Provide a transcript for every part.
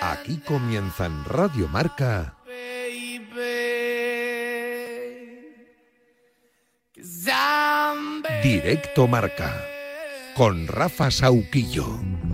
Aquí comienza en Radio Marca. Directo Marca con Rafa Sauquillo.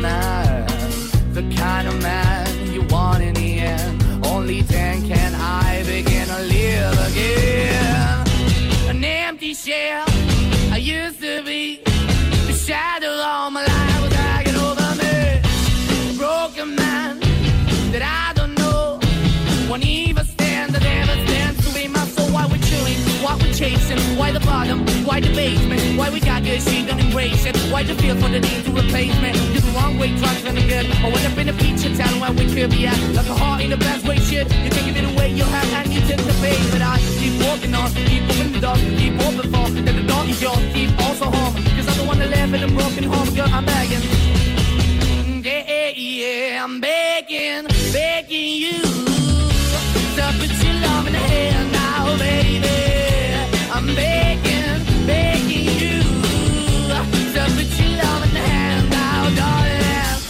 Man, the kind of man you want in the end. Only then can I begin to live again. An empty shell I used to be, the shadow all my life was dragging over me. A broken man that I don't know won't even stand, that never stands to be my soul. Why we're chilling, why we're chasing, why the bottom, why the basement, why we got good, she it. Why the feel for the need to replace me? You're the wrong way, trying to good. I went up in a feature town where we could be at, like a heart in the best way, shit. You can give it away, you have, and you take the bait, but I keep walking on, keep moving the dog, keep open for, that the dog is yours, keep also home, cause I'm the one that live in a broken home, girl, I'm begging. Yeah, yeah, I'm begging, begging you to put your love in the hand now, baby. I'm begging, begging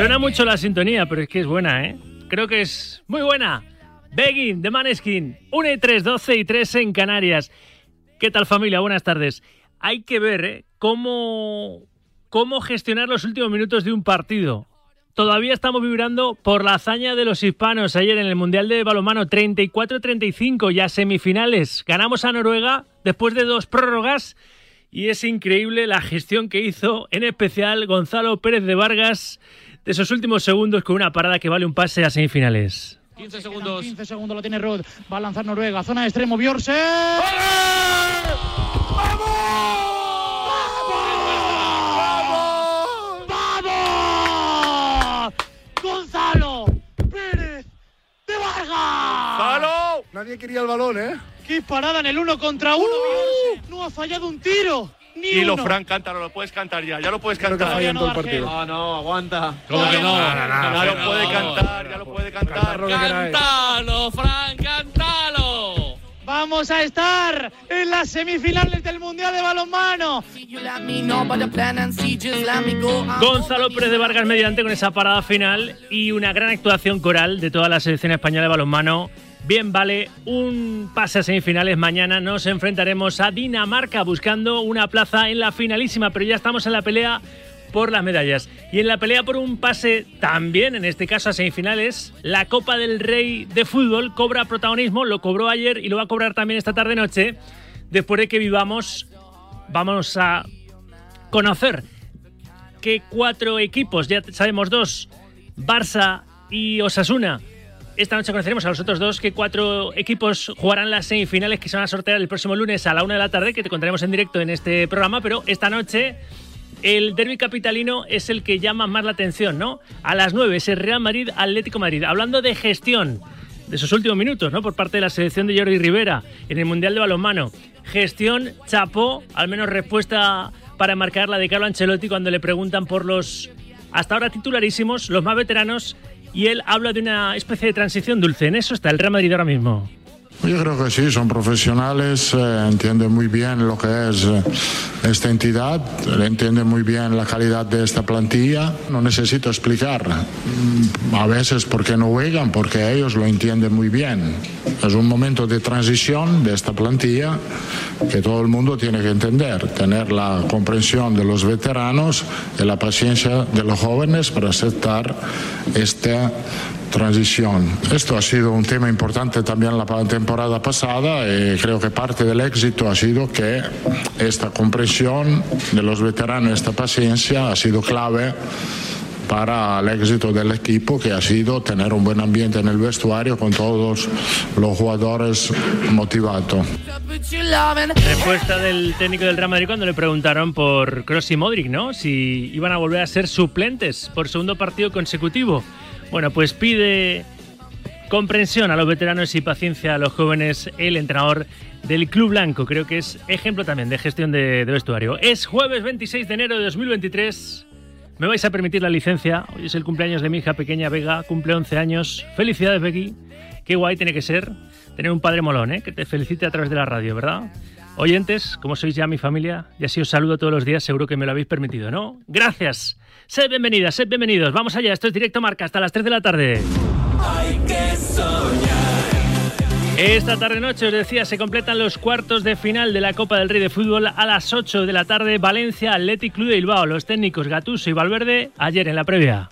Suena mucho la sintonía, pero es que es buena, ¿eh? Creo que es muy buena. Begging de Maneskin. 1 y 3, 12 y 3 en Canarias. ¿Qué tal familia? Buenas tardes. Hay que ver ¿eh? cómo, cómo gestionar los últimos minutos de un partido. Todavía estamos vibrando por la hazaña de los hispanos ayer en el Mundial de Balonmano 34-35, ya semifinales. Ganamos a Noruega después de dos prórrogas y es increíble la gestión que hizo, en especial Gonzalo Pérez de Vargas, de esos últimos segundos con una parada que vale un pase a semifinales. 15 segundos. 15 segundos lo tiene Rod. Va a lanzar Noruega. Zona de extremo. Bjorse. Nadie quería el balón, ¿eh? ¡Qué parada en el uno contra uno! Bjorse! No ha fallado un tiro. Ni Dilo, uno. Fran, cántalo, lo puedes cantar ya, ya lo puedes Creo que cantar. no, partido. No, no, aguanta. ¿Cómo que no? Ya lo puede cantar, ya lo puede cantar. Lo. ¡Cántalo, Fran, cántalo! Vamos a estar en las semifinales del Mundial de Balonmano. Gonzalo Pérez de Vargas mediante con esa parada final y una gran actuación coral de toda la selección española de balonmano. Bien, vale, un pase a semifinales. Mañana nos enfrentaremos a Dinamarca buscando una plaza en la finalísima, pero ya estamos en la pelea por las medallas. Y en la pelea por un pase también, en este caso a semifinales, la Copa del Rey de Fútbol cobra protagonismo, lo cobró ayer y lo va a cobrar también esta tarde-noche, después de que vivamos, vamos a conocer que cuatro equipos, ya sabemos dos, Barça y Osasuna, esta noche conoceremos a los otros dos, que cuatro equipos jugarán las semifinales que se van a sortear el próximo lunes a la una de la tarde, que te contaremos en directo en este programa, pero esta noche el derby capitalino es el que llama más la atención, ¿no? A las 9 es Real Madrid Atlético Madrid. Hablando de gestión de esos últimos minutos, ¿no? Por parte de la selección de Jordi Rivera en el Mundial de Balonmano. Gestión, chapó, al menos respuesta para marcar la de Carlo Ancelotti cuando le preguntan por los hasta ahora titularísimos, los más veteranos, y él habla de una especie de transición dulce. En eso está el Real Madrid ahora mismo. Yo creo que sí, son profesionales, eh, entienden muy bien lo que es eh, esta entidad, entienden muy bien la calidad de esta plantilla. No necesito explicar mm, a veces por qué no juegan, porque ellos lo entienden muy bien. Es un momento de transición de esta plantilla que todo el mundo tiene que entender, tener la comprensión de los veteranos y la paciencia de los jóvenes para aceptar esta transición. Esto ha sido un tema importante también la temporada pasada y creo que parte del éxito ha sido que esta comprensión de los veteranos, esta paciencia ha sido clave para el éxito del equipo, que ha sido tener un buen ambiente en el vestuario con todos los jugadores motivados. Respuesta del técnico del Real Madrid cuando le preguntaron por Kroos y Modric, ¿no? Si iban a volver a ser suplentes por segundo partido consecutivo. Bueno, pues pide comprensión a los veteranos y paciencia a los jóvenes el entrenador del Club Blanco. Creo que es ejemplo también de gestión de, de, vestuario. Es jueves 26 de enero de 2023. Me vais a permitir la licencia. Hoy es el cumpleaños de mi hija pequeña Vega. Cumple 11 años. Felicidades, Becky. Qué guay tiene que ser tener un padre molón, ¿eh? Que te felicite a través de la radio, ¿verdad? Oyentes, como sois ya mi familia, y así os saludo todos los días, seguro que me lo habéis permitido, ¿no? Gracias. Sed bienvenidas, sed bienvenidos. Vamos allá, esto es Directo Marca hasta las 3 de la tarde. Hay que soñar. Esta tarde noche, os decía, se completan los cuartos de final de la Copa del Rey de Fútbol a las 8 de la tarde. Valencia, Athletic Club de Bilbao. Los técnicos Gatuso y Valverde ayer en la previa.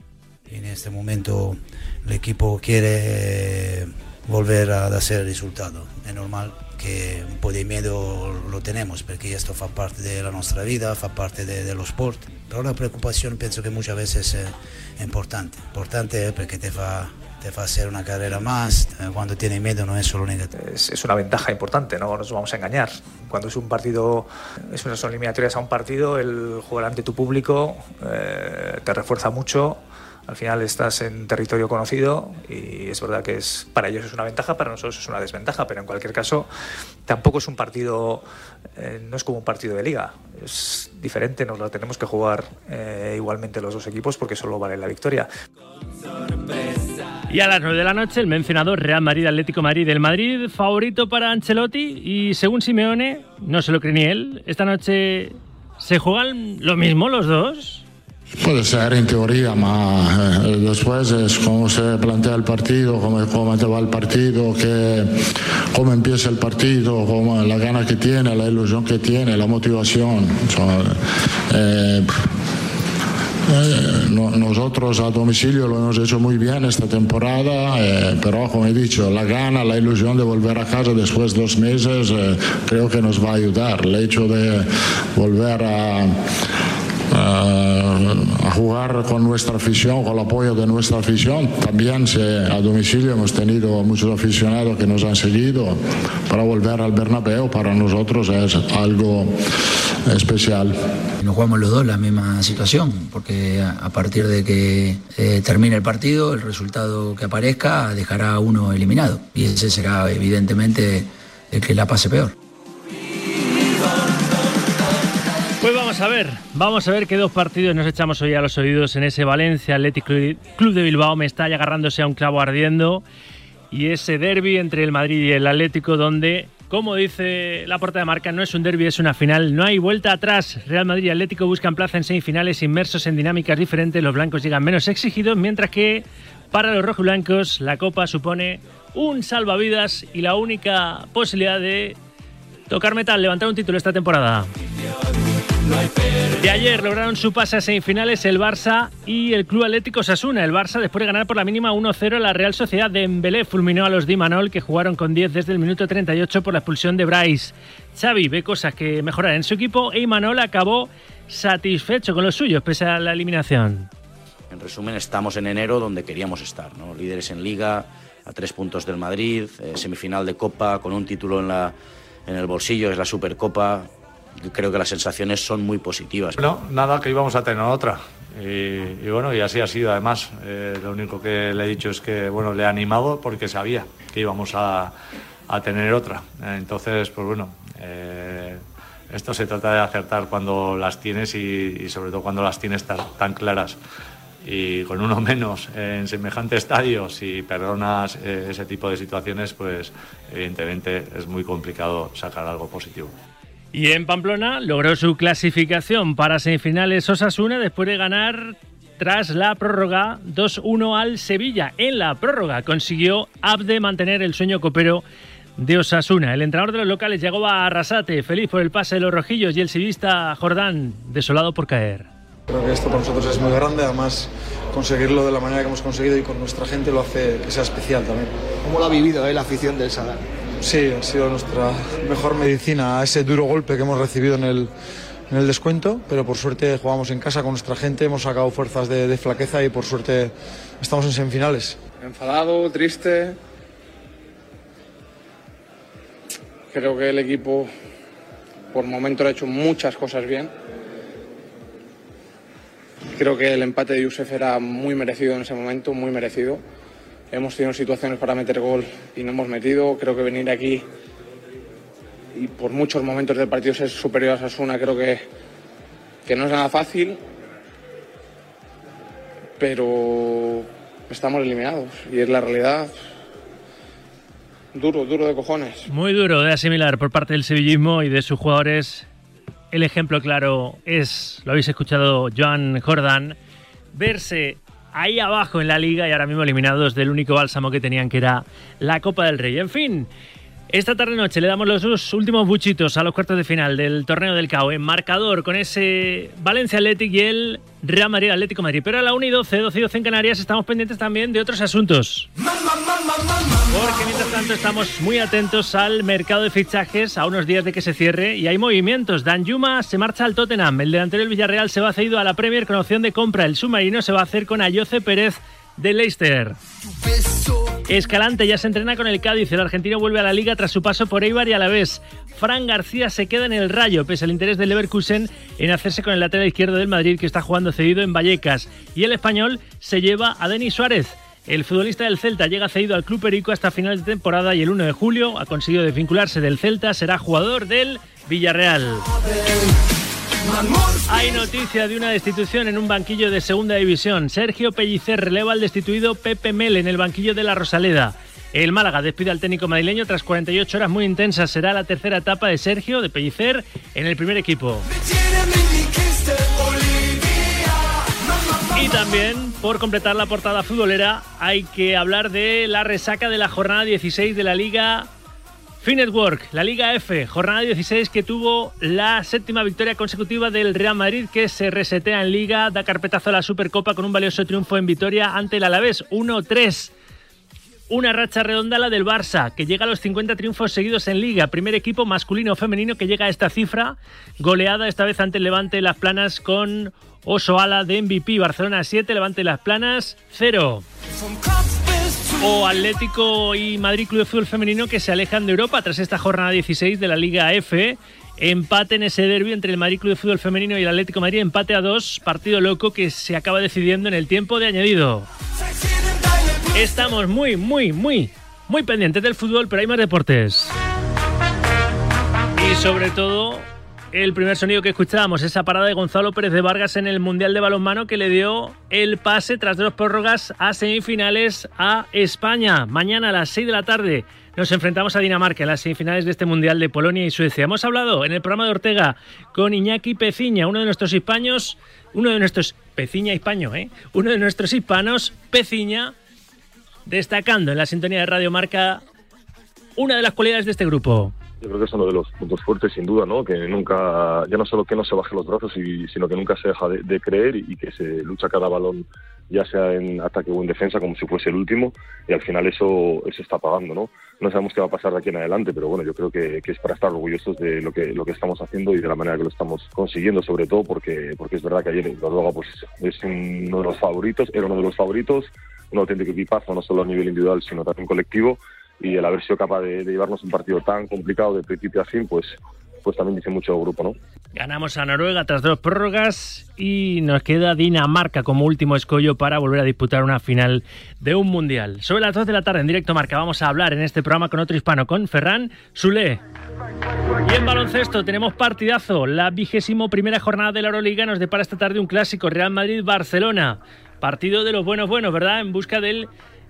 En este momento el equipo quiere volver a hacer el resultado. Es normal que un po' di miedo lo tenemos perché esto fa parte della nostra vita, fa parte de, de sport. Pero la preocupación penso que muchas veces es importante. Importante porque te fa te va a hacer una carrera más. Cuando tiene miedo no es solo negativo. Es, es, una ventaja importante, no nos vamos a engañar. Cuando es un partido, es una, eliminatorias a un partido, el jugar ante tu público eh, te refuerza mucho. Al final estás en territorio conocido y es verdad que es para ellos es una ventaja, para nosotros es una desventaja, pero en cualquier caso tampoco es un partido, eh, no es como un partido de liga, es diferente, nos lo tenemos que jugar eh, igualmente los dos equipos porque solo vale la victoria. Y a las 9 de la noche, el mencionado Real Madrid Atlético Madrid del Madrid, favorito para Ancelotti. Y según Simeone, no se lo cree ni él, esta noche se juegan lo mismo los dos. Puede ser en teoría, ma eh, después es cómo se plantea el partido, cómo, cómo va el partido, cómo empieza el partido, cómo, la gana que tiene, la ilusión que tiene, la motivación. Eh, eh, no, nosotros a domicilio lo hemos hecho muy bien esta temporada, pero como he dicho, la gana, la ilusión de volver a casa después de dos meses creo que nos va a ayudar. El hecho de volver a, a, a, jugar con nuestra afición, con el apoyo de nuestra afición. También se, a domicilio hemos tenido muchos aficionados que nos han seguido. Para volver al Bernabéu para nosotros es algo especial. Nos jugamos los dos la misma situación, porque a partir de que eh, termine el partido, el resultado que aparezca dejará a uno eliminado. Y ese será evidentemente el que la pase peor. Pues vamos a ver, vamos a ver qué dos partidos nos echamos hoy a los oídos en ese Valencia Athletic Club de Bilbao. Me está agarrándose a un clavo ardiendo. Y ese derby entre el Madrid y el Atlético, donde como dice la porta de marca, no es un derby, es una final. No hay vuelta atrás. Real Madrid y Atlético buscan plaza en semifinales inmersos en dinámicas diferentes. Los blancos llegan menos exigidos, mientras que para los rojiblancos la Copa supone un salvavidas y la única posibilidad de tocar metal, levantar un título esta temporada. De ayer lograron su pase a semifinales el Barça y el Club Atlético Sasuna. El Barça, después de ganar por la mínima 1-0, la Real Sociedad de Embelé fulminó a los Di Manol, que jugaron con 10 desde el minuto 38 por la expulsión de Bryce. Xavi ve cosas que mejorar en su equipo e Imanol acabó satisfecho con los suyos, pese a la eliminación. En resumen, estamos en enero donde queríamos estar, ¿no? líderes en liga, a tres puntos del Madrid, eh, semifinal de Copa con un título en, la, en el bolsillo, es la Supercopa. Creo que las sensaciones son muy positivas. No, nada, que íbamos a tener otra. Y, y bueno, y así ha sido además. Eh, lo único que le he dicho es que bueno, le he animado porque sabía que íbamos a, a tener otra. Entonces, pues bueno, eh, esto se trata de acertar cuando las tienes y, y sobre todo cuando las tienes tan, tan claras. Y con uno menos en semejante estadio, si perdonas eh, ese tipo de situaciones, pues evidentemente es muy complicado sacar algo positivo. Y en Pamplona logró su clasificación para semifinales Osasuna después de ganar tras la prórroga 2-1 al Sevilla. En la prórroga consiguió Abde mantener el sueño copero de Osasuna. El entrenador de los locales llegó a Arrasate, feliz por el pase de los rojillos y el sevillista Jordán, desolado por caer. Creo que esto para nosotros es muy grande, además conseguirlo de la manera que hemos conseguido y con nuestra gente lo hace que sea especial también. ¿Cómo lo ha vivido eh, la afición del Sadar? Sí, ha sido nuestra mejor medicina a ese duro golpe que hemos recibido en el, en el descuento, pero por suerte jugamos en casa con nuestra gente, hemos sacado fuerzas de, de flaqueza y por suerte estamos en semifinales. Enfadado, triste. Creo que el equipo por momento ha hecho muchas cosas bien. Creo que el empate de Yusef era muy merecido en ese momento, muy merecido. Hemos tenido situaciones para meter gol y no hemos metido. Creo que venir aquí y por muchos momentos del partido ser superior a Sasuna creo que, que no es nada fácil. Pero estamos eliminados y es la realidad. Duro, duro de cojones. Muy duro de asimilar por parte del sevillismo y de sus jugadores. El ejemplo claro es, lo habéis escuchado, Joan Jordan, verse ahí abajo en la liga y ahora mismo eliminados del único bálsamo que tenían, que era la Copa del Rey. En fin, esta tarde noche le damos los dos últimos buchitos a los cuartos de final del torneo del CAO en marcador con ese Valencia Athletic y el Real Madrid Atlético Madrid. Pero a la 1 y 12, 12 y 12 en Canarias estamos pendientes también de otros asuntos. Porque mientras tanto estamos muy atentos al mercado de fichajes a unos días de que se cierre y hay movimientos. Dan Yuma se marcha al Tottenham, el delantero del Villarreal se va cedido a la Premier con opción de compra. El submarino se va a hacer con Ayoce Pérez de Leicester. Escalante ya se entrena con el Cádiz. El argentino vuelve a la liga tras su paso por Eibar y a la vez. Fran García se queda en el Rayo, pese al interés del Leverkusen en hacerse con el lateral izquierdo del Madrid que está jugando cedido en Vallecas. Y el español se lleva a Denis Suárez. El futbolista del Celta llega cedido al Club Perico hasta finales de temporada y el 1 de julio ha conseguido desvincularse del Celta. Será jugador del Villarreal. Hay noticia de una destitución en un banquillo de segunda división. Sergio Pellicer releva al destituido Pepe Mel en el banquillo de la Rosaleda. El Málaga despide al técnico madrileño tras 48 horas muy intensas. Será la tercera etapa de Sergio de Pellicer en el primer equipo. Y también, por completar la portada futbolera, hay que hablar de la resaca de la jornada 16 de la Liga Finetwork, la Liga F, jornada 16 que tuvo la séptima victoria consecutiva del Real Madrid que se resetea en Liga, da carpetazo a la Supercopa con un valioso triunfo en Vitoria ante el Alavés 1-3. Una racha redonda la del Barça, que llega a los 50 triunfos seguidos en Liga. Primer equipo masculino o femenino que llega a esta cifra. Goleada esta vez ante el Levante Las Planas con Oso Ala de MVP. Barcelona 7, Levante Las Planas 0 o Atlético y Madrid Club de Fútbol Femenino que se alejan de Europa tras esta jornada 16 de la Liga F. Empate en ese derby entre el Madrid Club de Fútbol Femenino y el Atlético Madrid, empate a dos, partido loco que se acaba decidiendo en el tiempo de añadido. Estamos muy, muy, muy, muy pendientes del fútbol, pero hay más deportes. Y sobre todo, el primer sonido que escuchábamos, esa parada de Gonzalo Pérez de Vargas en el Mundial de Balonmano que le dio el pase tras dos prórrogas a semifinales a España. Mañana a las 6 de la tarde nos enfrentamos a Dinamarca en las semifinales de este Mundial de Polonia y Suecia. Hemos hablado en el programa de Ortega con Iñaki Peciña, uno de nuestros hispanos, uno de nuestros Peciña hispaño, ¿eh? Uno de nuestros hispanos, Peciña, destacando en la sintonía de Radio Marca una de las cualidades de este grupo. Yo creo que es uno de los puntos fuertes, sin duda, ¿no? Que nunca, ya no solo que no se baje los brazos, y, sino que nunca se deja de, de creer y, que se lucha cada balón, ya sea en ataque o en defensa, como si fuese el último, y al final eso, eso está pagando, ¿no? No sabemos qué va a pasar de aquí en adelante, pero bueno, yo creo que, que es para estar orgullosos de lo que, lo que estamos haciendo y de la manera que lo estamos consiguiendo, sobre todo porque, porque es verdad que ayer Noruega pues, es uno de los favoritos, era uno de los favoritos, un auténtico equipazo, no solo a nivel individual, sino también colectivo. Y el haber sido capaz de, llevarnos un partido tan complicado de principio a fin, pues, pues también dice mucho del grupo, ¿no? Ganamos a Noruega tras dos prórrogas y nos queda Dinamarca como último escollo para volver a disputar una final de un mundial. Sobre las 2 de la tarde en directo Marca vamos a hablar en este programa con otro hispano, con Ferran Sule. Y en baloncesto tenemos partidazo. La vigésimo primera jornada de la Euroliga nos depara esta tarde un clásico Real Madrid-Barcelona. Partido de los buenos buenos, ¿verdad? En busca del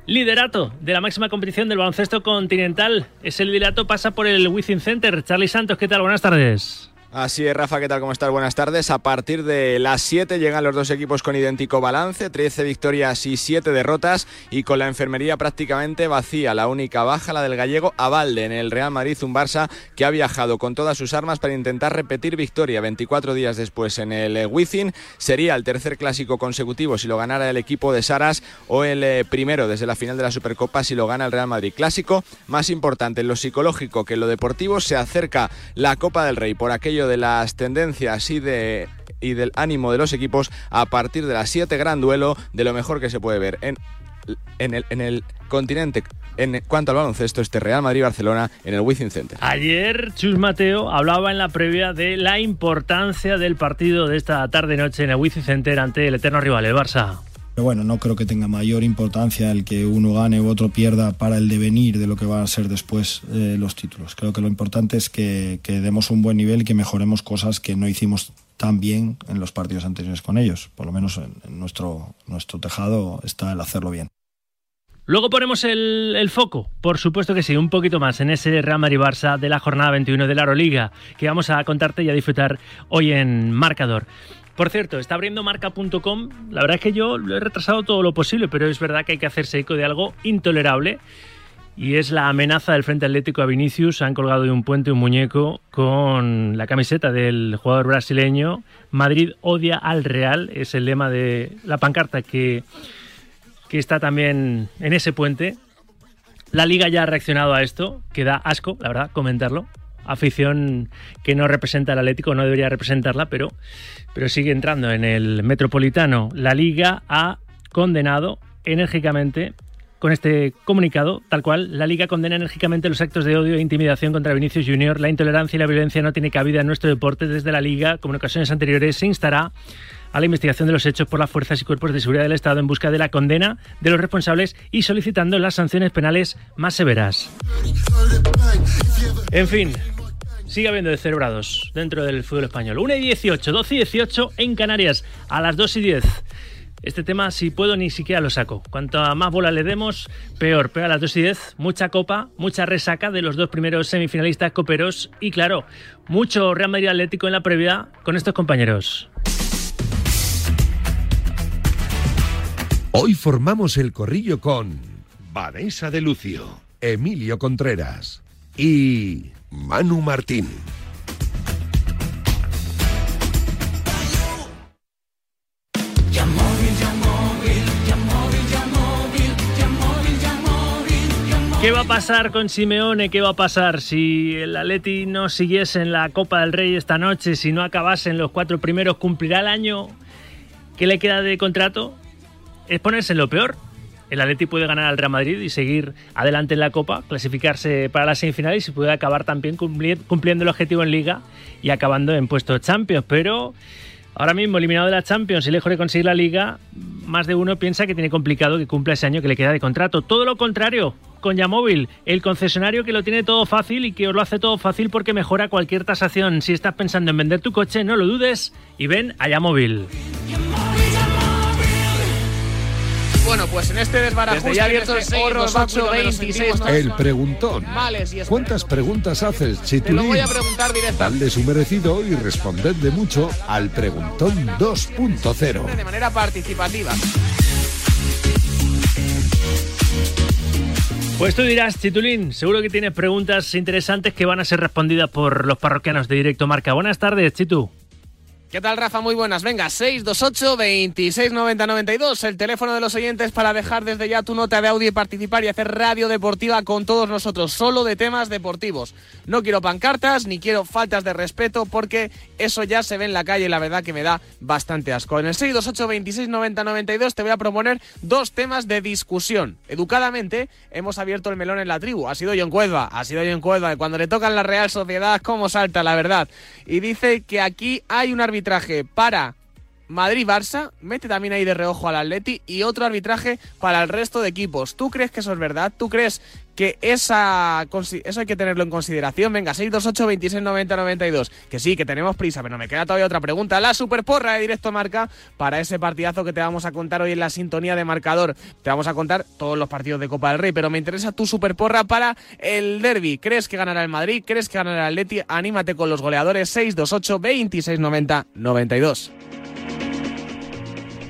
liderato de la máxima competición del baloncesto continental. Ese liderato pasa por el Wizzing Center. Charlie Santos, ¿qué tal? Buenas tardes. Así es, Rafa, ¿qué tal? ¿Cómo estás? Buenas tardes. A partir de las 7 llegan los dos equipos con idéntico balance, 13 victorias y 7 derrotas y con la enfermería prácticamente vacía. La única baja, la del gallego Avalde en el Real Madrid, un Barça que ha viajado con todas sus armas para intentar repetir victoria 24 días después en el Wizzing. Sería el tercer clásico consecutivo si lo ganara el equipo de Saras o el eh, primero desde la final de la Supercopa si lo gana el Real Madrid. Clásico más importante en lo psicológico que en lo deportivo. Se acerca la Copa del Rey por aquello de las tendencias y de y del ánimo de los equipos a partir de las 7 gran duelo de lo mejor que se puede ver en, en, el, en el continente en cuanto al baloncesto este Real Madrid-Barcelona en el Wizzing Center. Ayer Chus Mateo hablaba en la previa de la importancia del partido de esta tarde-noche en el Wizzing Center ante el eterno rival, el Barça. Pero bueno, no creo que tenga mayor importancia el que uno gane u otro pierda para el devenir de lo que van a ser después eh, los títulos. Creo que lo importante es que, demos un buen nivel y que mejoremos cosas que no hicimos tan bien en los partidos anteriores con ellos. Por lo menos en, nuestro, nuestro tejado está el hacerlo bien. Luego ponemos el, foco, por supuesto que sí, un poquito más en ese Real Madrid-Barça de la jornada 21 de la Euroliga, que vamos a contarte y a disfrutar hoy en Marcador. Por cierto, está abriendo marca.com. La verdad es que yo lo he retrasado todo lo posible, pero es verdad que hay que hacerse eco de algo intolerable. Y es la amenaza del Frente Atlético a Vinicius. Han colgado de un puente un muñeco con la camiseta del jugador brasileño. Madrid odia al Real. Es el lema de la pancarta que, que está también en ese puente. La liga ya ha reaccionado a esto, que da asco, la verdad, comentarlo afición que no representa al Atlético, no debería representarla, pero, pero sigue entrando en el Metropolitano. La Liga ha condenado enérgicamente con este comunicado, tal cual, la Liga condena enérgicamente los actos de odio e intimidación contra Vinicius Junior. La intolerancia y la violencia no tiene cabida en nuestro deporte. Desde la Liga, como en ocasiones anteriores, se instará a la investigación de los hechos por las fuerzas y cuerpos de seguridad del Estado en busca de la condena de los responsables y solicitando las sanciones penales más severas. En fin, sigue habiendo descerebrados dentro del fútbol español. 1 y 18, 12 y 18 en Canarias, a las 2 y 10. Este tema, si puedo, ni siquiera lo saco. Cuanto más bola le demos, peor. Pero a las 2 y 10, mucha copa, mucha resaca de los dos primeros semifinalistas coperos y, claro, mucho Real Madrid Atlético en la previa con estos compañeros. Hoy formamos el corrillo con Vanessa de Lucio, Emilio Contreras y Manu Martín. ¿Qué va a pasar con Simeone? ¿Qué va a pasar si el Atleti no siguiese en la Copa del Rey esta noche? Si no acabase en los cuatro primeros, ¿cumplirá el año que le queda de contrato? ¿Es ponerse en lo peor? El Atleti puede ganar al Real Madrid y seguir adelante en la Copa, clasificarse para las semifinales y puede acabar también cumpliendo el objetivo en Liga y acabando en puestos Champions. Pero ahora mismo eliminado de la Champions y lejos de conseguir la Liga, más de uno piensa que tiene complicado que cumpla ese año que le queda de contrato. Todo lo contrario, con Yamóvil, el concesionario que lo tiene todo fácil y que os lo hace todo fácil porque mejora cualquier tasación. Si estás pensando en vender tu coche, no lo dudes y ven a Yamóvil. Bueno, pues en este desbarajuste ya abierto este el 6, horror 2, báculo 8, que nos 26, sentimos todos El preguntón. males y ¿Cuántas preguntas haces, Te lo Chitulín? voy a preguntar directamente Dadle su merecido y respondedle mucho al preguntón 2.0. de manera participativa. Pues tú dirás, Chitulín, seguro que tienes preguntas interesantes que van a ser respondidas por los parroquianos de Directo Marca. Buenas tardes, Chitu. ¿Qué tal, Rafa? Muy buenas. Venga, 628 26 90 92, el teléfono de los oyentes para dejar desde ya tu nota de audio y participar y hacer radio deportiva con todos nosotros, solo de temas deportivos. No quiero pancartas ni quiero faltas de respeto porque eso ya se ve en la calle y la verdad que me da bastante asco. En el 628 26 90 92 te voy a proponer dos temas de discusión. Educadamente hemos abierto el melón en la tribu. Ha sido John Cuedva, ha sido John Cuedva. Y cuando le tocan la Real Sociedad, cómo salta, la verdad. Y dice que aquí hay un arbitraje arbitraje para Madrid-Barça, mete también ahí de reojo al Atleti y otro arbitraje para el resto de equipos. ¿Tú crees que eso es verdad? ¿Tú crees que esa, eso hay que tenerlo en consideración? Venga, 628 26 90 92. Que sí, que tenemos prisa, pero me queda todavía otra pregunta. La superporra de Directo Marca para ese partidazo que te vamos a contar hoy en la sintonía de marcador. Te vamos a contar todos los partidos de Copa del Rey, pero me interesa tu superporra para el derby. ¿Crees que ganará el Madrid? ¿Crees que ganará el Atleti? Anímate con los goleadores 628 26 90 92.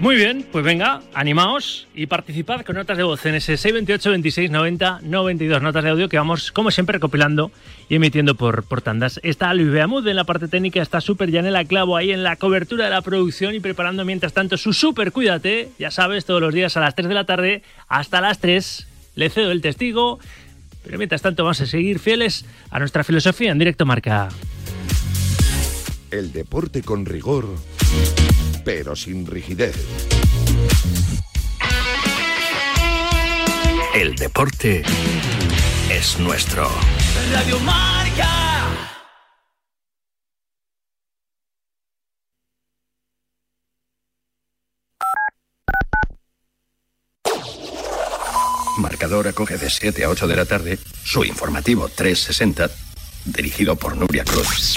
Muy bien, pues venga, animaos y participad con notas de voz en ese 628 26 90 92 notas de audio que vamos, como siempre, recopilando y emitiendo por, por tandas. Está Luis Beamud en la parte técnica, está Super Janela Clavo ahí en la cobertura de la producción y preparando mientras tanto su Super Cuídate, ya sabes, todos los días a las 3 de la tarde hasta las 3. Le cedo el testigo, pero mientras tanto vamos a seguir fieles a nuestra filosofía en directo marca. El deporte con rigor, pero sin rigidez. El deporte es nuestro. Radio Marca. Marcador acoge de 7 a 8 de la tarde su informativo 360, dirigido por Nuria Cruz.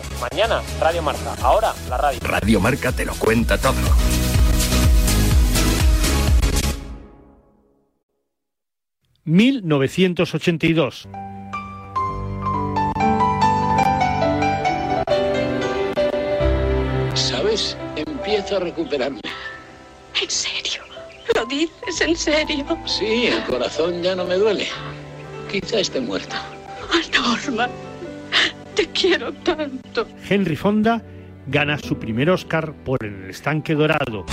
Mañana, Radio Marca. Ahora, la radio. Radio Marca te lo cuenta todo. ...1982... ¿Sabes? Empiezo a recuperarme. ¿En serio? ¿Lo dices en serio? Sí, el corazón ya no me duele. Quizá esté muerto. Norma, te quiero tanto. Henry Fonda gana su primer Oscar por el estanque dorado.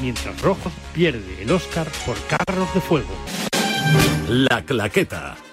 Mientras Rojo pierde el Oscar por Carros de Fuego. La Claqueta.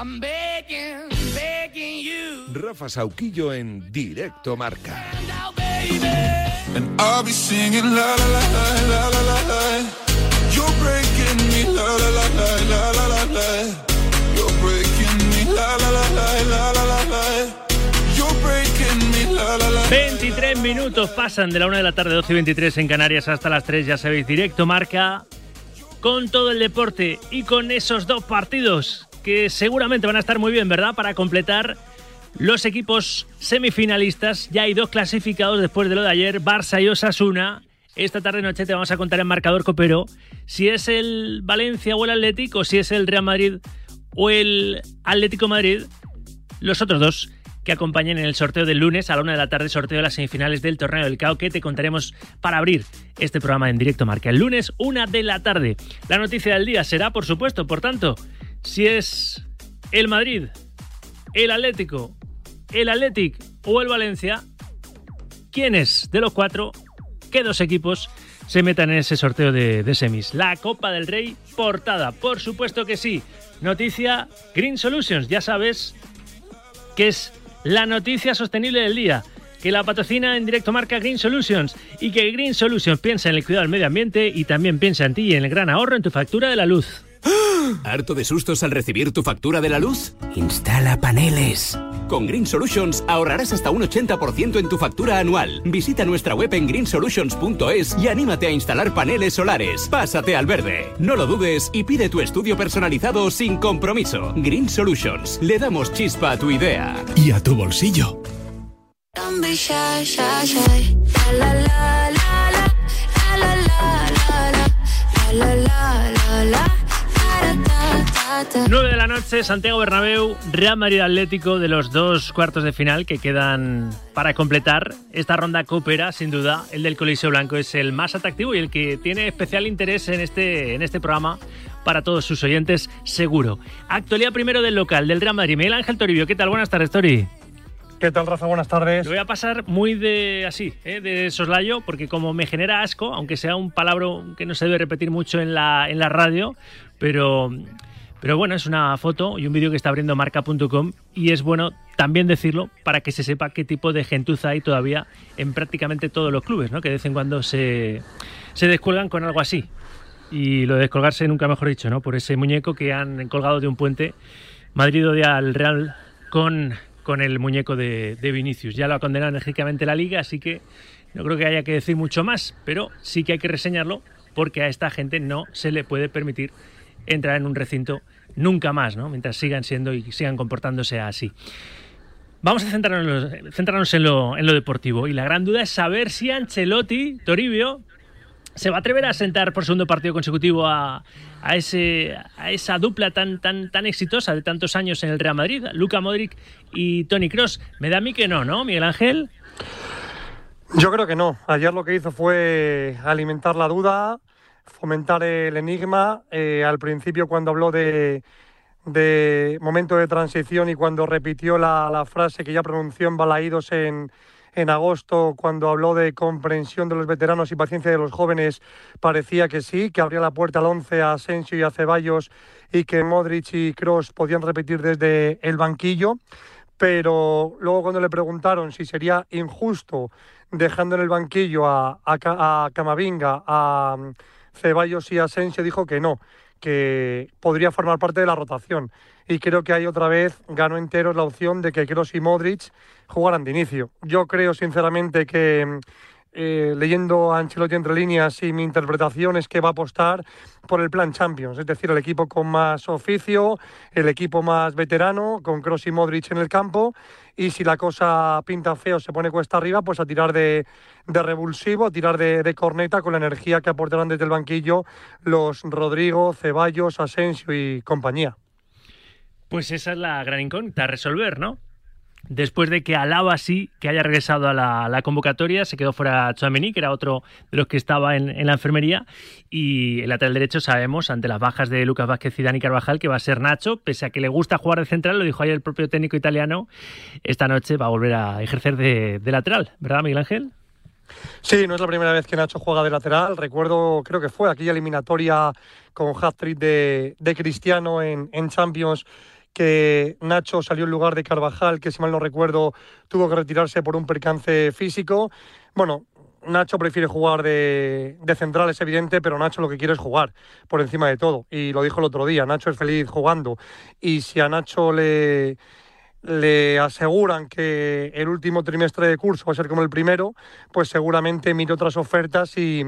I'm begging, begging you. Rafa Sauquillo en Directo Marca. And I'll be singing la la la la la la la la. You're breaking me la la la la la la la la. You're breaking me la la la la la la la la. You're breaking me la la la. 23 minutos pasan de la 1 de la tarde, 12 y 23 en Canarias hasta las 3, ya sabéis, directo marca con todo el deporte y con esos dos partidos que seguramente van a estar muy bien, ¿verdad? Para completar los equipos semifinalistas. Ya hay dos clasificados después de lo de ayer, Barça y Osasuna. Esta tarde noche te vamos a contar en marcador copero si es el Valencia o el Atlético, si es el Real Madrid o el Atlético Madrid. Los otros dos que acompañen en el sorteo del lunes a la una de la tarde, sorteo de las semifinales del torneo del CAO que te contaremos para abrir este programa en directo marca. El lunes, una de la tarde. La noticia del día será, por supuesto, por tanto, si es el Madrid, el Atlético, el Athletic o el Valencia, ¿quiénes de los cuatro, qué dos equipos se metan en ese sorteo de, de semis. La Copa del Rey portada, por supuesto que sí. Noticia Green Solutions, ya sabes que es la noticia sostenible del día. Que la patrocina en directo marca Green Solutions y que Green Solutions piensa en el cuidado del medio ambiente y también piensa en ti y en el gran ahorro en tu factura de la luz. ¿Harto de sustos al recibir tu factura de la luz? Instala paneles. Con Green Solutions ahorrarás hasta un 80% en tu factura anual. Visita nuestra web en greensolutions.es y anímate a instalar paneles solares. Pásate al verde. No lo dudes y pide tu estudio personalizado sin compromiso. Green Solutions. Le damos chispa a tu idea. Y a tu bolsillo. 9 de la noche, Santiago Bernabéu, Real Madrid Atlético de los dos cuartos de final que quedan para completar esta ronda coopera, sin duda. El del Coliseo Blanco es el más atractivo y el que tiene especial interés en este, en este programa para todos sus oyentes, seguro. Actualidad primero del local, del Real Madrid. Miguel Ángel Toribio, ¿qué tal? Buenas tardes, Tori. ¿Qué tal, Rafa? Buenas tardes. Lo voy a pasar muy de así, ¿eh? de soslayo, porque como me genera asco, aunque sea un palabra que no se debe repetir mucho en la, en la radio, pero, pero bueno, es una foto y un vídeo que está abriendo marca.com y es bueno también decirlo para que se sepa qué tipo de gentuza hay todavía en prácticamente todos los clubes, ¿no? que de vez en cuando se, se descuelgan con algo así. Y lo de descolgarse, nunca mejor dicho, ¿no? por ese muñeco que han colgado de un puente. Madrid odia al Real con con el muñeco de, de, Vinicius. Ya lo ha condenado enérgicamente la liga, así que no creo que haya que decir mucho más, pero sí que hay que reseñarlo porque a esta gente no se le puede permitir entrar en un recinto nunca más, ¿no? mientras sigan siendo y sigan comportándose así. Vamos a centrarnos, centrarnos en, lo, en lo deportivo y la gran duda es saber si Ancelotti, Toribio, se va a atrever a sentar por segundo partido consecutivo a, a, ese, a esa dupla tan, tan, tan exitosa de tantos años en el Real Madrid, Luca Modric y Tony Cross. Me da a mí que no, ¿no, Miguel Ángel? Yo creo que no. Ayer lo que hizo fue alimentar la duda, fomentar el enigma. Eh, al principio cuando habló de, de momento de transición y cuando repitió la, la frase que ya pronunció en Balaídos en, en agosto, cuando habló de comprensión de los veteranos y paciencia de los jóvenes, parecía que sí, que abría la puerta al 11 a Asensio y a Ceballos y que Modric y Cross podían repetir desde el banquillo. Pero luego cuando le preguntaron si sería injusto dejando en el banquillo a, a, a Camavinga, a Ceballos y Asensio, dijo que no, que podría formar parte de la rotación. Y creo que ahí otra vez ganó enteros la opción de que Kroos y Modric jugaran de inicio. Yo creo sinceramente que eh, leyendo a Ancelotti entre líneas y mi interpretación es que va a apostar por el plan Champions, es decir, el equipo con más oficio, el equipo más veterano, con Kroos y Modric en el campo, y si la cosa pinta feo, se pone cuesta arriba, pues a tirar de, revulsivo, a tirar de, de, corneta con la energía que aportarán desde el banquillo los Rodrigo, Ceballos, Asensio y compañía. Pues esa es la gran incógnita resolver, ¿no? Después de que Alaba sí que haya regresado a la, convocatoria, se quedó fuera Chouameni, que era otro de los que estaba en, la enfermería, y el lateral derecho sabemos, ante las bajas de Lucas Vázquez y Dani Carvajal, que va a ser Nacho, pese a que le gusta jugar de central, lo dijo ayer el propio técnico italiano, esta noche va a volver a ejercer de, lateral, ¿verdad Miguel Ángel? Sí, no es la primera vez que Nacho juega de lateral. Recuerdo, creo que fue aquella eliminatoria con hat-trick de, Cristiano en Champions que Nacho salió en lugar de Carvajal, que si mal no recuerdo tuvo que retirarse por un percance físico. Bueno, Nacho prefiere jugar de, central, es evidente, pero Nacho lo que quiere es jugar por encima de todo. Y lo dijo el otro día, Nacho es feliz jugando. Y si a Nacho le, le aseguran que el último trimestre de curso va a ser como el primero, pues seguramente mire otras ofertas y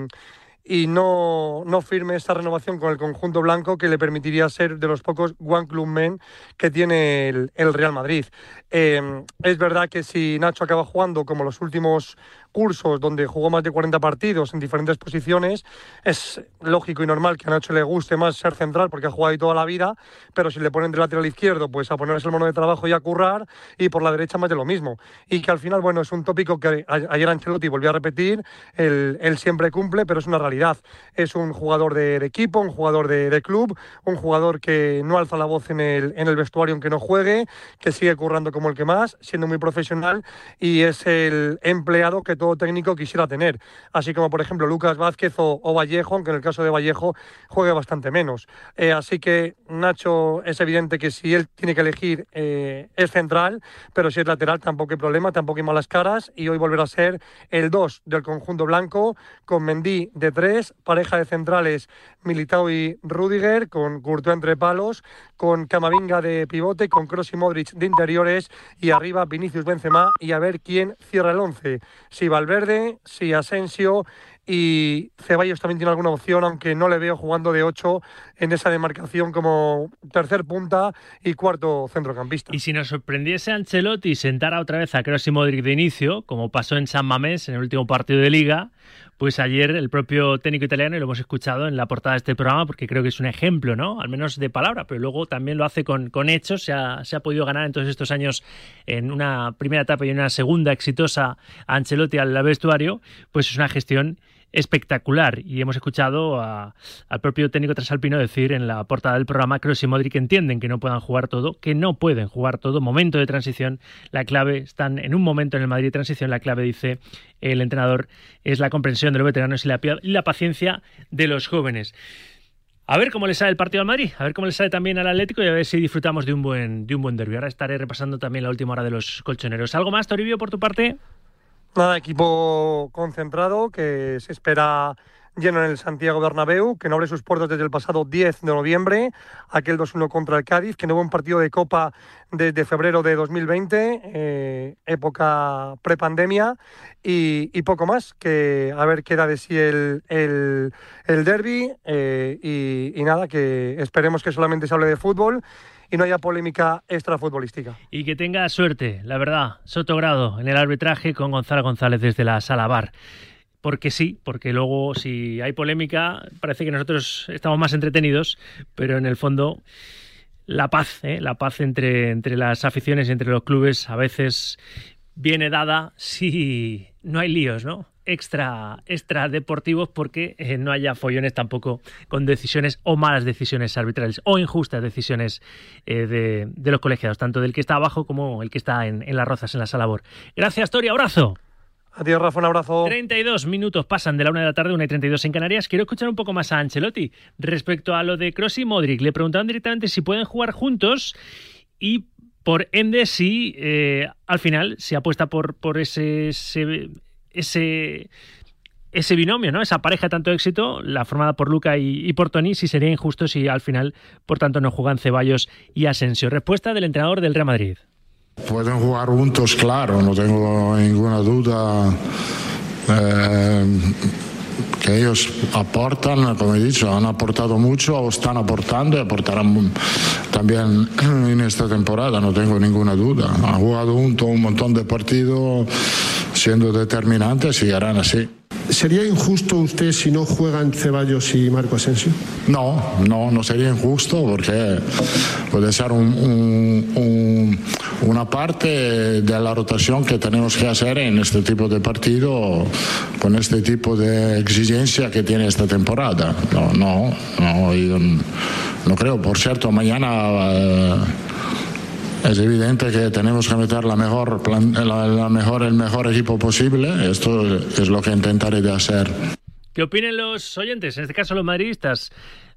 y no, no firme esta renovación con el conjunto blanco que le permitiría ser de los pocos One Club Men que tiene el, Real Madrid. Eh, es verdad que si Nacho acaba jugando como los últimos cursos donde jugó más de 40 partidos en diferentes posiciones, es lógico y normal que a Nacho le guste más ser central porque ha jugado ahí toda la vida, pero si le ponen de lateral izquierdo, pues a ponerse el mono de trabajo y a currar, y por la derecha más de lo mismo. Y que al final, bueno, es un tópico que ayer Ancelotti volvió a repetir, él, él siempre cumple, pero es una realidad. Es un jugador de, de equipo, un jugador de, de, club, un jugador que no alza la voz en el, en el vestuario aunque no juegue, que sigue currando como el que más, siendo muy profesional, y es el empleado que todo técnico quisiera tener. Así como, por ejemplo, Lucas Vázquez o, o Vallejo, aunque en el caso de Vallejo juegue bastante menos. Eh, así que Nacho es evidente que si él tiene que elegir eh, es central, pero si es lateral tampoco hay problema, tampoco hay malas caras. Y hoy volverá a ser el 2 del conjunto blanco, con Mendy de 3, pareja de centrales Militao y Rudiger, con Courtois entre palos, con Camavinga de pivote, con Kroos y Modric de interiores y arriba Vinicius Benzema y a ver quién cierra el 11. Si Valverde, si Asensio y Ceballos también tiene alguna opción, aunque no le veo jugando de 8 en esa demarcación como tercer punta y cuarto centrocampista. Y si nos sorprendiese Ancelotti sentara otra vez a Kroos y Modric de inicio, como pasó en San Mamés en el último partido de Liga, pues ayer el propio técnico italiano, y lo hemos escuchado en la portada de este programa, porque creo que es un ejemplo, ¿no? Al menos de palabra, pero luego también lo hace con, con hechos. Se ha, se ha podido ganar en todos estos años en una primera etapa y en una segunda exitosa Ancelotti al vestuario, pues es una gestión espectacular y hemos escuchado al propio técnico transalpino decir en la portada del programa Kroos y Modric entienden que no puedan jugar todo, que no pueden jugar todo, momento de transición, la clave están en un momento en el Madrid de transición, la clave dice el entrenador es la comprensión de los veteranos y la, y la paciencia de los jóvenes. A ver cómo le sale el partido al Madrid, a ver cómo le sale también al Atlético y a ver si disfrutamos de un buen de un buen derbi. Ahora estaré repasando también la última hora de los colchoneros. ¿Algo más, Toribio, por tu parte? Nada, equipo concentrado que se espera lleno en el Santiago Bernabéu, que no abre sus puertas desde el pasado 10 de noviembre, aquel 2-1 contra el Cádiz, que no hubo un partido de Copa desde febrero de 2020, eh, época prepandemia, y, y poco más, que a ver qué da de sí el, el, derby, eh, y, y nada, que esperemos que solamente se hable de fútbol y no haya polémica extrafutbolística. Y que tenga suerte, la verdad, Sotogrado en el arbitraje con Gonzalo González desde la sala bar. Porque sí, porque luego si hay polémica parece que nosotros estamos más entretenidos, pero en el fondo la paz, ¿eh? la paz entre, entre las aficiones y entre los clubes a veces viene dada si no hay líos, ¿no? Extra, extra deportivos porque eh, no haya follones tampoco con decisiones o malas decisiones arbitrales o injustas decisiones eh, de, de los colegiados, tanto del que está abajo como el que está en, en las rozas, en la sala labor. Gracias, Tori, abrazo. Adiós, Rafa, un abrazo. 32 minutos pasan de la una de la tarde, una y 32 en Canarias. Quiero escuchar un poco más a Ancelotti respecto a lo de Kroos y Modric. Le preguntaron directamente si pueden jugar juntos y por ende si eh, al final se apuesta por, por ese, ese, ese, binomio, ¿no? Esa pareja de tanto éxito, la formada por Luca y, y por Tony, si sería injusto si al final, por tanto, no juegan Ceballos y Asensio. Respuesta del entrenador del Real Madrid. Pueden jugar juntos, claro, no tengo ninguna duda. eh, que ellos aportan, como he dicho, han aportado mucho o están aportando y aportarán también en esta temporada, no tengo ninguna duda. Han jugado juntos un montón de partidos siendo determinantes y harán así. ¿Sería injusto usted si no juegan Ceballos y Marco Asensio? No, no, no sería injusto porque puede ser un- un- un- una parte de la rotación que tenemos que hacer en este tipo de partido con este tipo de exigencia que tiene esta temporada. No, no, no, no creo. Por cierto, mañana eh, es evidente que tenemos que meter la mejor, la- la mejor, el mejor equipo posible. Esto es lo que intentaré de hacer. ¿Qué opinen los oyentes, en este caso los madridistas?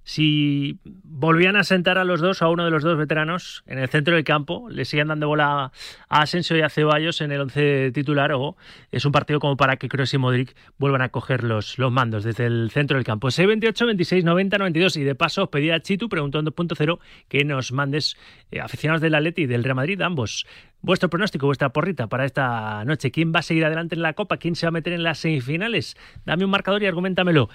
Si volvían a sentar a los dos, a uno de los dos veteranos, en el centro del campo, le siguen dando bola a Asensio y a Ceballos en el once titular, o es un partido como para que Kroos y Modric vuelvan a coger los, mandos desde el centro del campo. 628, 26, 90, 92. Y de paso, os pedí a Chitu, preguntó en 2.0, que nos mandes, eh, aficionados del Atleti y del Real Madrid, ambos, vuestro pronóstico, vuestra porrita para esta noche. ¿Quién va a seguir adelante en la Copa? ¿Quién se va a meter en las semifinales? Dame un marcador y argumentamelo.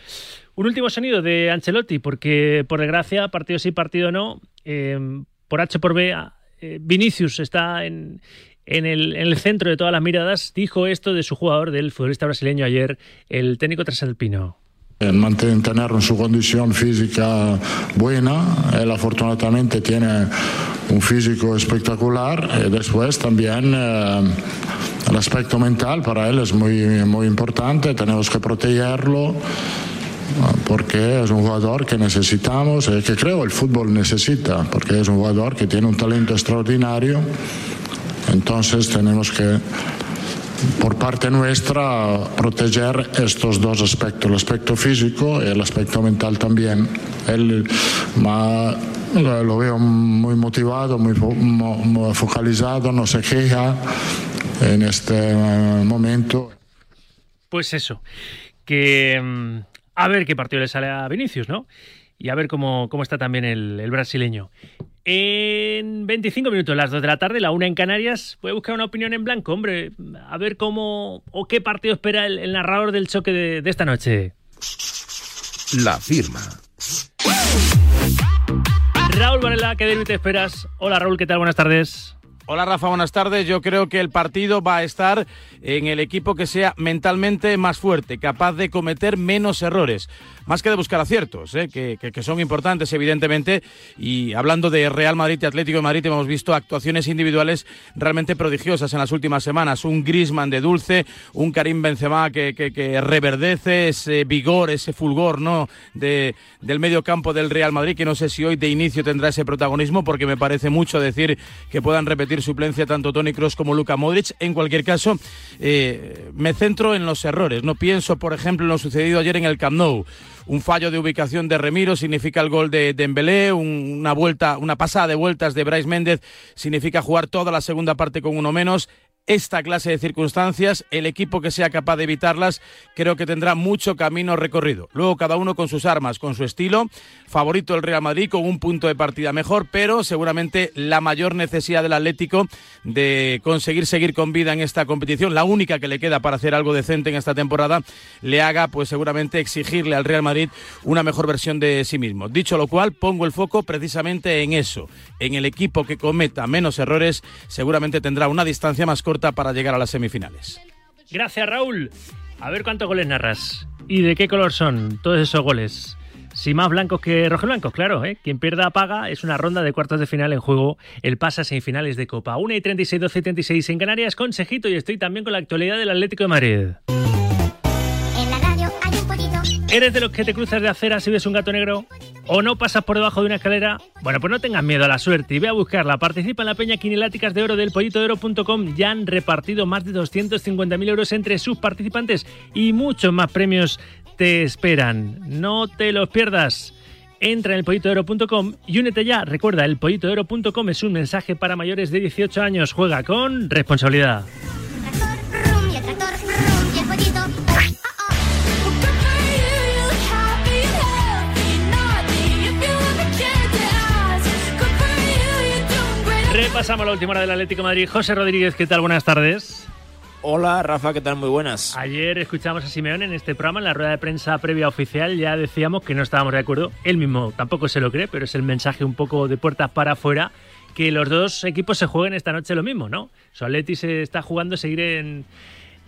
Un último sonido de Ancelotti, porque por desgracia, partido sí, partido no, eh, por H por B, eh, Vinicius está en, el, en el centro de todas las miradas. Dijo esto de su jugador, del futbolista brasileño ayer, el técnico transalpino. El mantener su condición física buena, él afortunadamente tiene un físico espectacular y después también eh, el aspecto mental para él es muy, muy importante, tenemos que protegerlo porque es un jugador que necesitamos y que creo el fútbol necesita, porque es un jugador que tiene un talento extraordinario, entonces tenemos que por parte nuestra proteger estos dos aspectos, el aspecto físico y el aspecto mental también. Él ma- lo veo muy motivado, muy, mo- focalizado, no se queja en este eh, momento. Pues eso, que mm, a ver qué partido le sale a Vinicius, ¿no? Y a ver cómo, cómo está también el, el brasileño. En 25 minutos, las 2 de la tarde, la una en Canarias, voy a buscar una opinión en blanco, hombre, a ver cómo o qué partido espera el, el narrador del choque de, de esta noche. La firma. Raúl Varela, ¿qué derbi te esperas? Hola Raúl, ¿qué tal? Buenas tardes. Hola Rafa, buenas tardes. Yo creo que el partido va a estar en el equipo que sea mentalmente más fuerte, capaz de cometer menos errores, más que de buscar aciertos, ¿eh? que, que- son importantes evidentemente. Y hablando de Real Madrid y Atlético de Madrid, hemos visto actuaciones individuales realmente prodigiosas en las últimas semanas. Un Grisman de dulce, un Karim Benzema que, que- reverdece ese vigor, ese fulgor ¿no? de, del medio campo del Real Madrid, que no sé si hoy de inicio tendrá ese protagonismo, porque me parece mucho decir que puedan repetir suplencia tanto Tony Kroos como Luka Modric. En cualquier caso, eh, me centro en los errores. No pienso, por ejemplo, en lo sucedido ayer en el Camp Nou. Un fallo de ubicación de Remiro significa el gol de Dembélé, un- una vuelta, una pasada de vueltas de Bryce Méndez significa jugar toda la segunda parte con uno menos. Esta clase de circunstancias, el equipo que sea capaz de evitarlas, creo que tendrá mucho camino recorrido. Luego cada uno con sus armas, con su estilo. Favorito el Real Madrid con un punto de partida mejor, pero seguramente la mayor necesidad del Atlético de conseguir seguir con vida en esta competición, la única que le queda para hacer algo decente en esta temporada, le haga pues seguramente exigirle al Real Madrid una mejor versión de sí mismo. Dicho lo cual, pongo el foco precisamente en eso, en el equipo que cometa menos errores, seguramente tendrá una distancia más corta para llegar a las semifinales. Gracias Raúl. A ver cuántos goles narras. ¿Y de qué color son todos esos goles? Si más blancos que rojo blancos, claro, ¿eh? Quien pierda paga es una ronda de cuartos de final en juego. El pasa semifinales de Copa. 1 y 36, 12 y 36 en Canarias con Sejito y estoy también con la actualidad del Atlético de Madrid. ¿Eres de los que te cruzas de acera si ves un gato negro? ¿O no pasas por debajo de una escalera? Bueno, pues no tengas miedo a la suerte y ve a buscarla. Participa en la peña Quineláticas de Oro del pollitodeoro.com. Ya han repartido más de 250.000 euros entre sus participantes y muchos más premios te esperan. No te los pierdas. Entra en elpollitodeoro.com y únete ya. Recuerda, elpollitodeoro.com es un mensaje para mayores de 18 años. Juega con responsabilidad. Repasamos la última hora del Atlético de Madrid. José Rodríguez, ¿qué tal? Buenas tardes. Hola Rafa, ¿qué tal? Muy buenas. Ayer escuchamos a Simeón en este programa, en la rueda de prensa previa oficial, ya decíamos que no estábamos de acuerdo. Él mismo tampoco se lo cree, pero es el mensaje un poco de puertas para afuera, que los dos equipos se jueguen esta noche lo mismo, ¿no? Su Atleti se está jugando seguir en,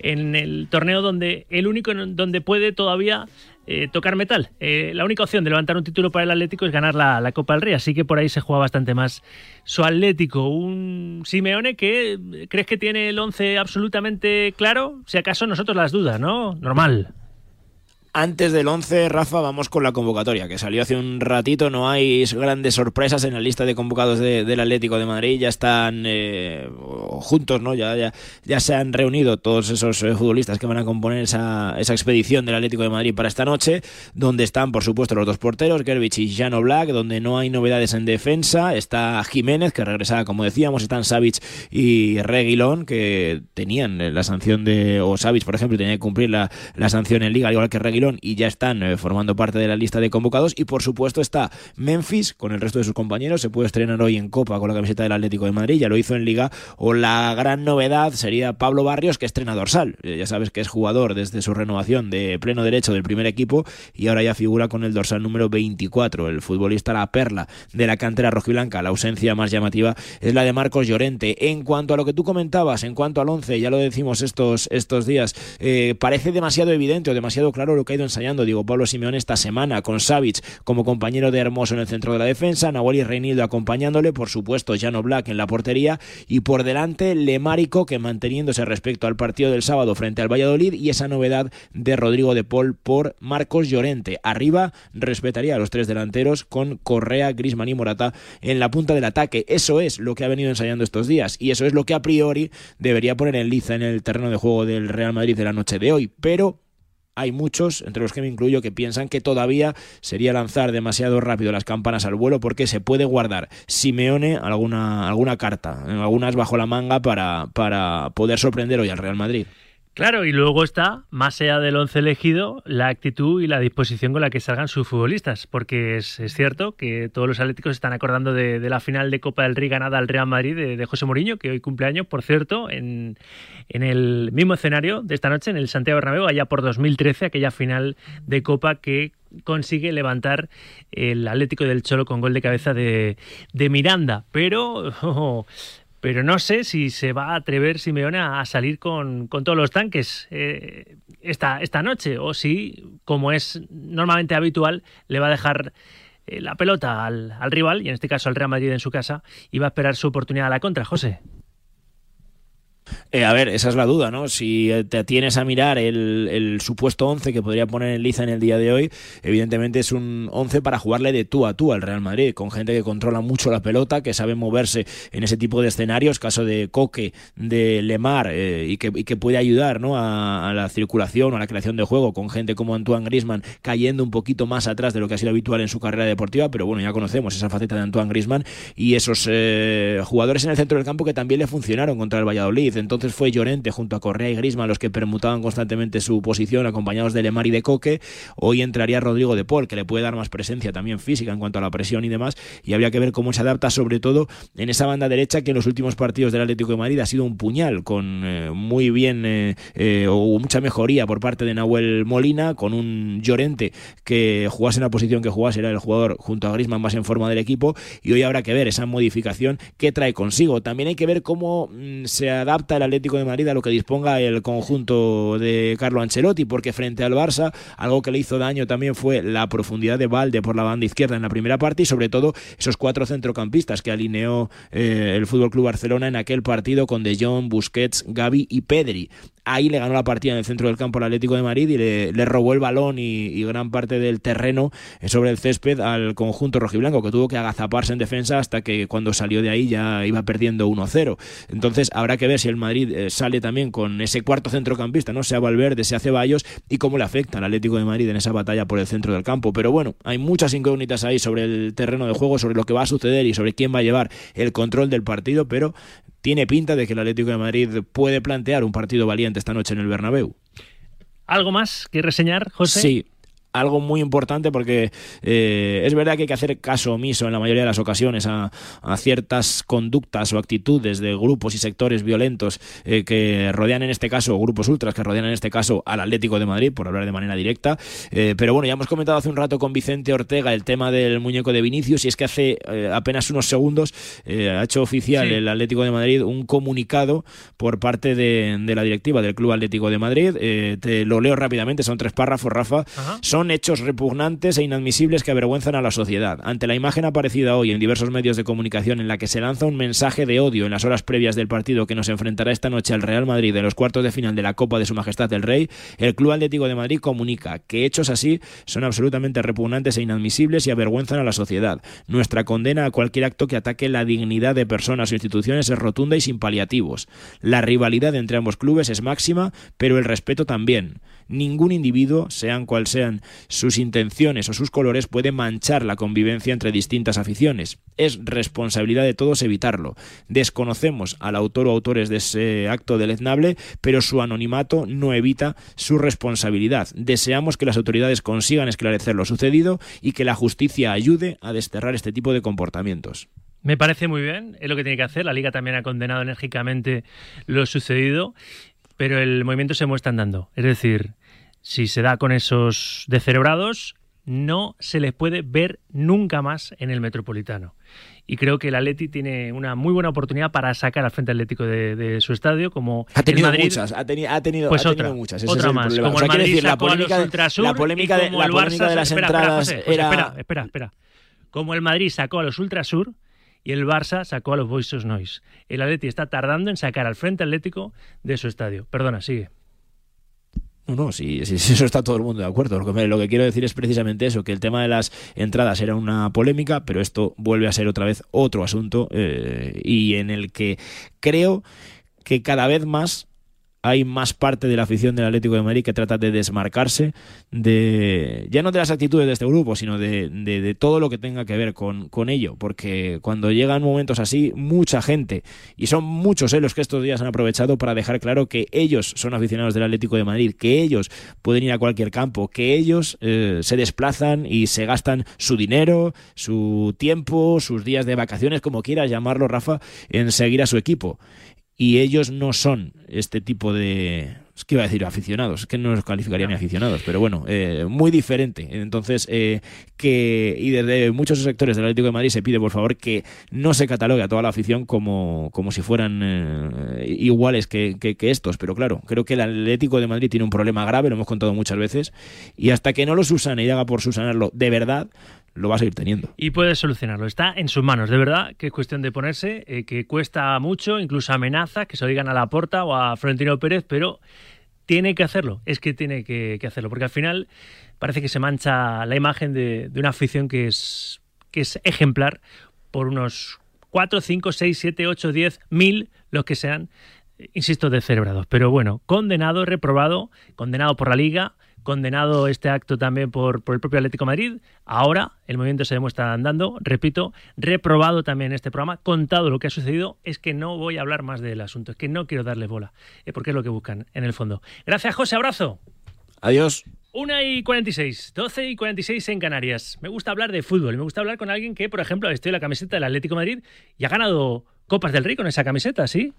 en el torneo donde el único donde puede todavía eh, tocar metal. Eh, la única opción de levantar un título para el Atlético es ganar la, la Copa del Rey, así que por ahí se juega bastante más su Atlético. Un Simeone que eh, crees que tiene el 11 absolutamente claro, si acaso nosotros las dudas, ¿no? Normal. Antes del 11, Rafa, vamos con la convocatoria, que salió hace un ratito. No hay grandes sorpresas en la lista de convocados de- del Atlético de Madrid. Ya están eh, juntos, ¿no? Ya, ya, ya se han reunido todos esos eh, futbolistas que van a componer esa, esa expedición del Atlético de Madrid para esta noche, donde están, por supuesto, los dos porteros, Gervich y Jano Black, donde no hay novedades en defensa. Está Jiménez, que regresaba, como decíamos, están Savic y Reguilón, que tenían la sanción de, o Savic, por ejemplo, tenía que cumplir la, la sanción en Liga, al igual que Reguilón, y ya están eh, formando parte de la lista de convocados. Y por supuesto está Memphis con el resto de sus compañeros. Se puede estrenar hoy en Copa con la camiseta del Atlético de Madrid, ya lo hizo en Liga. O la gran novedad sería Pablo Barrios, que estrena dorsal. Eh, ya sabes que es jugador desde su renovación de pleno derecho del primer equipo y ahora ya figura con el dorsal número 24. El futbolista, la perla de la cantera rojiblanca. La ausencia más llamativa es la de Marcos Llorente. En cuanto a lo que tú comentabas, en cuanto al 11, ya lo decimos estos, estos días, eh, parece demasiado evidente o demasiado claro lo que que ha ido ensayando Diego Pablo Simeone esta semana con Savic como compañero de Hermoso en el centro de la defensa, Nahuel y Reinildo acompañándole, por supuesto Jano Black en la portería y por delante Lemárico que manteniéndose respecto al partido del sábado frente al Valladolid y esa novedad de Rodrigo de Paul por Marcos Llorente. Arriba respetaría a los tres delanteros con Correa, Grisman y Morata en la punta del ataque. Eso es lo que ha venido ensayando estos días y eso es lo que a priori debería poner en liza en el terreno de juego del Real Madrid de la noche de hoy. Pero hay muchos, entre los que me incluyo, que piensan que todavía sería lanzar demasiado rápido las campanas al vuelo porque se puede guardar Simeone alguna, alguna carta, algunas bajo la manga para, para poder sorprender hoy al Real Madrid. Claro, y luego está, más allá del once elegido, la actitud y la disposición con la que salgan sus futbolistas, porque es, cierto que todos los atléticos están acordando de, la final de Copa del Rey ganada al Real Madrid de, José Mourinho, que hoy cumpleaños, por cierto, en, el mismo escenario de esta noche, en el Santiago Bernabéu, allá por 2013, aquella final de Copa que consigue levantar el Atlético del Cholo con gol de cabeza de, de Miranda, pero... pero no sé si se va a atrever Simeone a salir con, con todos los tanques eh, esta, esta noche o si, como es normalmente habitual, le va a dejar eh, la pelota al, al, rival, y en este caso al Real Madrid en su casa, y va a esperar su oportunidad a la contra, José. Eh, a ver, esa es la duda, ¿no? Si te atienes a mirar el, supuesto 11 que podría poner en liza en el día de hoy, evidentemente es un 11 para jugarle de tú a tú al Real Madrid, con gente que controla mucho la pelota, que sabe moverse en ese tipo de escenarios, caso de Coque, de Lemar, eh, y, que, que, puede ayudar ¿no? a, a, la circulación o a la creación de juego, con gente como Antoine Grisman cayendo un poquito más atrás de lo que ha sido habitual en su carrera deportiva, pero bueno, ya conocemos esa faceta de Antoine Grisman y esos eh, jugadores en el centro del campo que también le funcionaron contra el Valladolid. Entonces fue Llorente junto a Correa y Grisman los que permutaban constantemente su posición, acompañados de Lemar y de Coque. Hoy entraría Rodrigo de Paul, que le puede dar más presencia también física en cuanto a la presión y demás. Y habría que ver cómo se adapta, sobre todo en esa banda derecha que en los últimos partidos del Atlético de Madrid ha sido un puñal, con eh, muy bien eh, eh, o mucha mejoría por parte de Nahuel Molina, con un Llorente que jugase en la posición que jugase, era el jugador junto a Grisman más en forma del equipo. Y hoy habrá que ver esa modificación que trae consigo. También hay que ver cómo mmm, se adapta el Atlético de Madrid a lo que disponga el conjunto de Carlo Ancelotti, porque frente al Barça, algo que le hizo daño también fue la profundidad de Valde por la banda izquierda en la primera parte y sobre todo esos cuatro centrocampistas que alineó eh, el Fútbol Club Barcelona en aquel partido con De Jong, Busquets, Gavi y Pedri ahí le ganó la partida en el centro del campo al Atlético de Madrid y le, robó el balón y, y, gran parte del terreno sobre el césped al conjunto rojiblanco que tuvo que agazaparse en defensa hasta que cuando salió de ahí ya iba perdiendo 1-0 entonces habrá que ver si el Madrid eh, sale también con ese cuarto centrocampista no sea Valverde, sea Ceballos y cómo le afecta al Atlético de Madrid en esa batalla por el centro del campo. Pero bueno, hay muchas incógnitas ahí sobre el terreno de juego, sobre lo que va a suceder y sobre quién va a llevar el control del partido pero tiene pinta de que el Atlético de Madrid puede plantear un partido valiente esta noche en el Bernabéu. ¿Algo más que reseñar, José? Sí, algo muy importante porque eh, es verdad que hay que hacer caso omiso en la mayoría de las ocasiones a, a ciertas conductas o actitudes de grupos y sectores violentos eh, que rodean en este caso, grupos ultras que rodean en este caso al Atlético de Madrid, por hablar de manera directa. Eh, pero bueno, ya hemos comentado hace un rato con Vicente Ortega el tema del muñeco de Vinicius y es que hace apenas unos segundos ha hecho oficial sí. el Atlético de Madrid un comunicado por parte de, de, la directiva del Club Atlético de Madrid. te lo leo rápidamente, son tres párrafos, Rafa. Ajá. Son son hechos repugnantes e inadmisibles que avergüenzan a la sociedad. Ante la imagen aparecida hoy en diversos medios de comunicación en la que se lanza un mensaje de odio en las horas previas del partido que nos enfrentará esta noche al Real Madrid en los cuartos de final de la Copa de Su Majestad el Rey, el Club Atlético de Madrid comunica que hechos así son absolutamente repugnantes e inadmisibles y avergüenzan a la sociedad. Nuestra condena a cualquier acto que ataque la dignidad de personas o instituciones es rotunda y sin paliativos. La rivalidad entre ambos clubes es máxima, pero el respeto también. Ningún individuo, sean cual sean sus intenciones o sus colores, puede manchar la convivencia entre distintas aficiones. Es responsabilidad de todos evitarlo. Desconocemos al autor o autores de ese acto deleznable, pero su anonimato no evita su responsabilidad. Deseamos que las autoridades consigan esclarecer lo sucedido y que la justicia ayude a desterrar este tipo de comportamientos. Me parece muy bien, es lo que tiene que hacer. La Liga también ha condenado enérgicamente lo sucedido, pero el movimiento se muestra andando. Es decir, si se da con esos descerebrados, no se les puede ver nunca más en el Metropolitano. Y creo que el Atleti tiene una muy buena oportunidad para sacar al Frente Atlético de, de su estadio, como Ha tenido el Madrid, muchas, ha, teni- ha tenido, pues ha otra, tenido muchas. ese otra es el más. problema. Como O sea, el Madrid decir, la sacó a los de- la polémica, y de, como la el polémica Barça- de las espera, espera, entradas José, José, era... espera, espera, espera. Como el Madrid sacó a los Ultrasur y el Barça sacó a los of Noise. El Atleti está tardando en sacar al Frente Atlético de su estadio. Perdona, sigue. No, sí, sí, eso está todo el mundo de acuerdo. Lo que, lo que quiero decir es precisamente eso, que el tema de las entradas era una polémica, pero esto vuelve a ser otra vez otro asunto eh, y en el que creo que cada vez más hay más parte de la afición del Atlético de Madrid que trata de desmarcarse de ya no de las actitudes de este grupo, sino de, todo lo que tenga que ver con, con ello, porque cuando llegan momentos así, mucha gente, y son muchos eh, los que estos días han aprovechado para dejar claro que ellos son aficionados del Atlético de Madrid, que ellos pueden ir a cualquier campo, que ellos eh, se desplazan y se gastan su dinero, su tiempo, sus días de vacaciones, como quieras llamarlo, Rafa, en seguir a su equipo y ellos no son este tipo de es que iba a decir aficionados, es que no los calificaría ni aficionados, pero bueno, eh, muy diferente. Entonces, eh, que y desde muchos sectores del Atlético de Madrid se pide, por favor, que no se catalogue a toda la afición como, como si fueran eh, iguales que, que- que estos. Pero claro, creo que el Atlético de Madrid tiene un problema grave, lo hemos contado muchas veces, y hasta que no lo subsane y haga por subsanarlo de verdad, lo va a seguir teniendo. Y puede solucionarlo. Está en sus manos, de verdad, que es cuestión de ponerse, eh, que cuesta mucho, incluso amenaza, que se lo digan a la Porta o a Florentino Pérez, pero tiene que hacerlo. Es que tiene que, hacerlo, porque al final parece que se mancha la imagen de, de una afición que es, que es ejemplar por unos 4, 5, 6, 7, 8, 10, mil, los que sean, eh, insisto, descerebrados. Pero bueno, condenado, reprobado, condenado por la Liga, condenado este acto también por, por el propio Atlético de Madrid. Ahora el movimiento se demuestra andando, repito, reprobado también este programa. Contado lo que ha sucedido, es que no voy a hablar más del asunto, es que no quiero darle bola, eh, porque es lo que buscan en el fondo. Gracias, José, abrazo. Adiós. 1 y 46, 12 y 46 en Canarias. Me gusta hablar de fútbol, me gusta hablar con alguien que, por ejemplo, ha vestido la camiseta del Atlético de Madrid y ha ganado Copas del Rey con esa camiseta, ¿sí?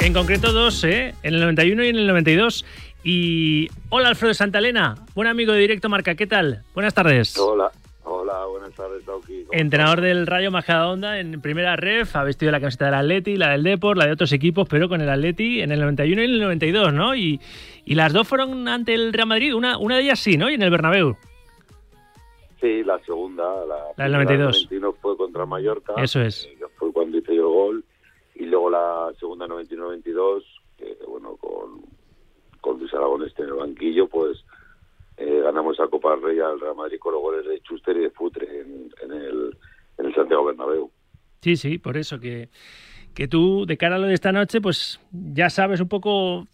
En concreto dos, ¿eh? En el 91 y en el 92. Y hola Alfredo Santalena, buen amigo de Directo Marca, ¿qué tal? Buenas tardes. Hola, hola, buenas tardes, Tauki. Entrenador del Rayo Majadahonda en primera ref, ha vestido la camiseta del Atleti, la del Deport, la de otros equipos, pero con el Atleti en el 91 y en el 92, ¿no? Y, y las dos fueron ante el Real Madrid, una, una de ellas sí, ¿no? Y en el Bernabéu. Sí, la segunda, la, La del primera 92. 91 fue contra Mallorca. Eso es. eh, fue cuando hice yo el gol. Y luego la segunda 91-92, que bueno, con, con Luis Aragonés en el banquillo, pues eh, ganamos esa Copa del Real Madrid con los goles de Schuster y de Futre en, en el, en el Santiago Bernabéu. Sí, sí, por eso que, que tú, de cara a lo de esta noche, pues ya sabes un poco,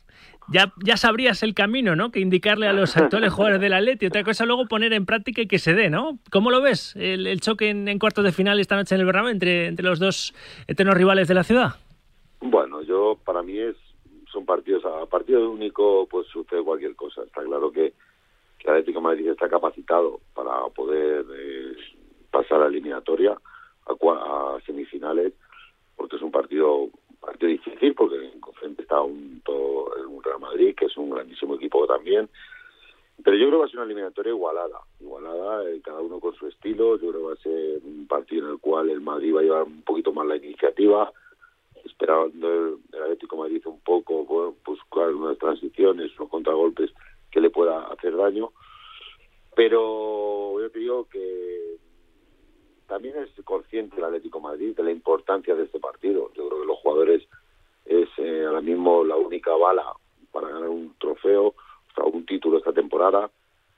ya, ya sabrías el camino, ¿no? Que indicarle a los actuales jugadores del Atleti. Otra cosa luego poner en práctica y que se dé, ¿no? ¿Cómo lo ves el, el choque en, en cuartos de final esta noche en el Bernabéu entre, entre los dos eternos rivales de la ciudad? Bueno, yo para mí es son partidos a partido único pues sucede cualquier cosa. Está claro que, que Atlético Madrid está capacitado para poder eh, pasar a eliminatoria a, a semifinales porque es un partido partido difícil porque frente está un, todo, un Real Madrid que es un grandísimo equipo también. Pero yo creo que va a ser una eliminatoria igualada igualada eh, cada uno con su estilo. Yo creo que va a ser un partido en el cual el Madrid va a llevar un poquito más la iniciativa esperando el, el Atlético de Madrid un poco buscar unas transiciones unos contragolpes que le pueda hacer daño. Pero yo te digo que también es consciente el Atlético Madrid de la importancia de este partido. Yo creo que los jugadores es eh, ahora mismo la única bala para ganar un trofeo o sea, un título esta temporada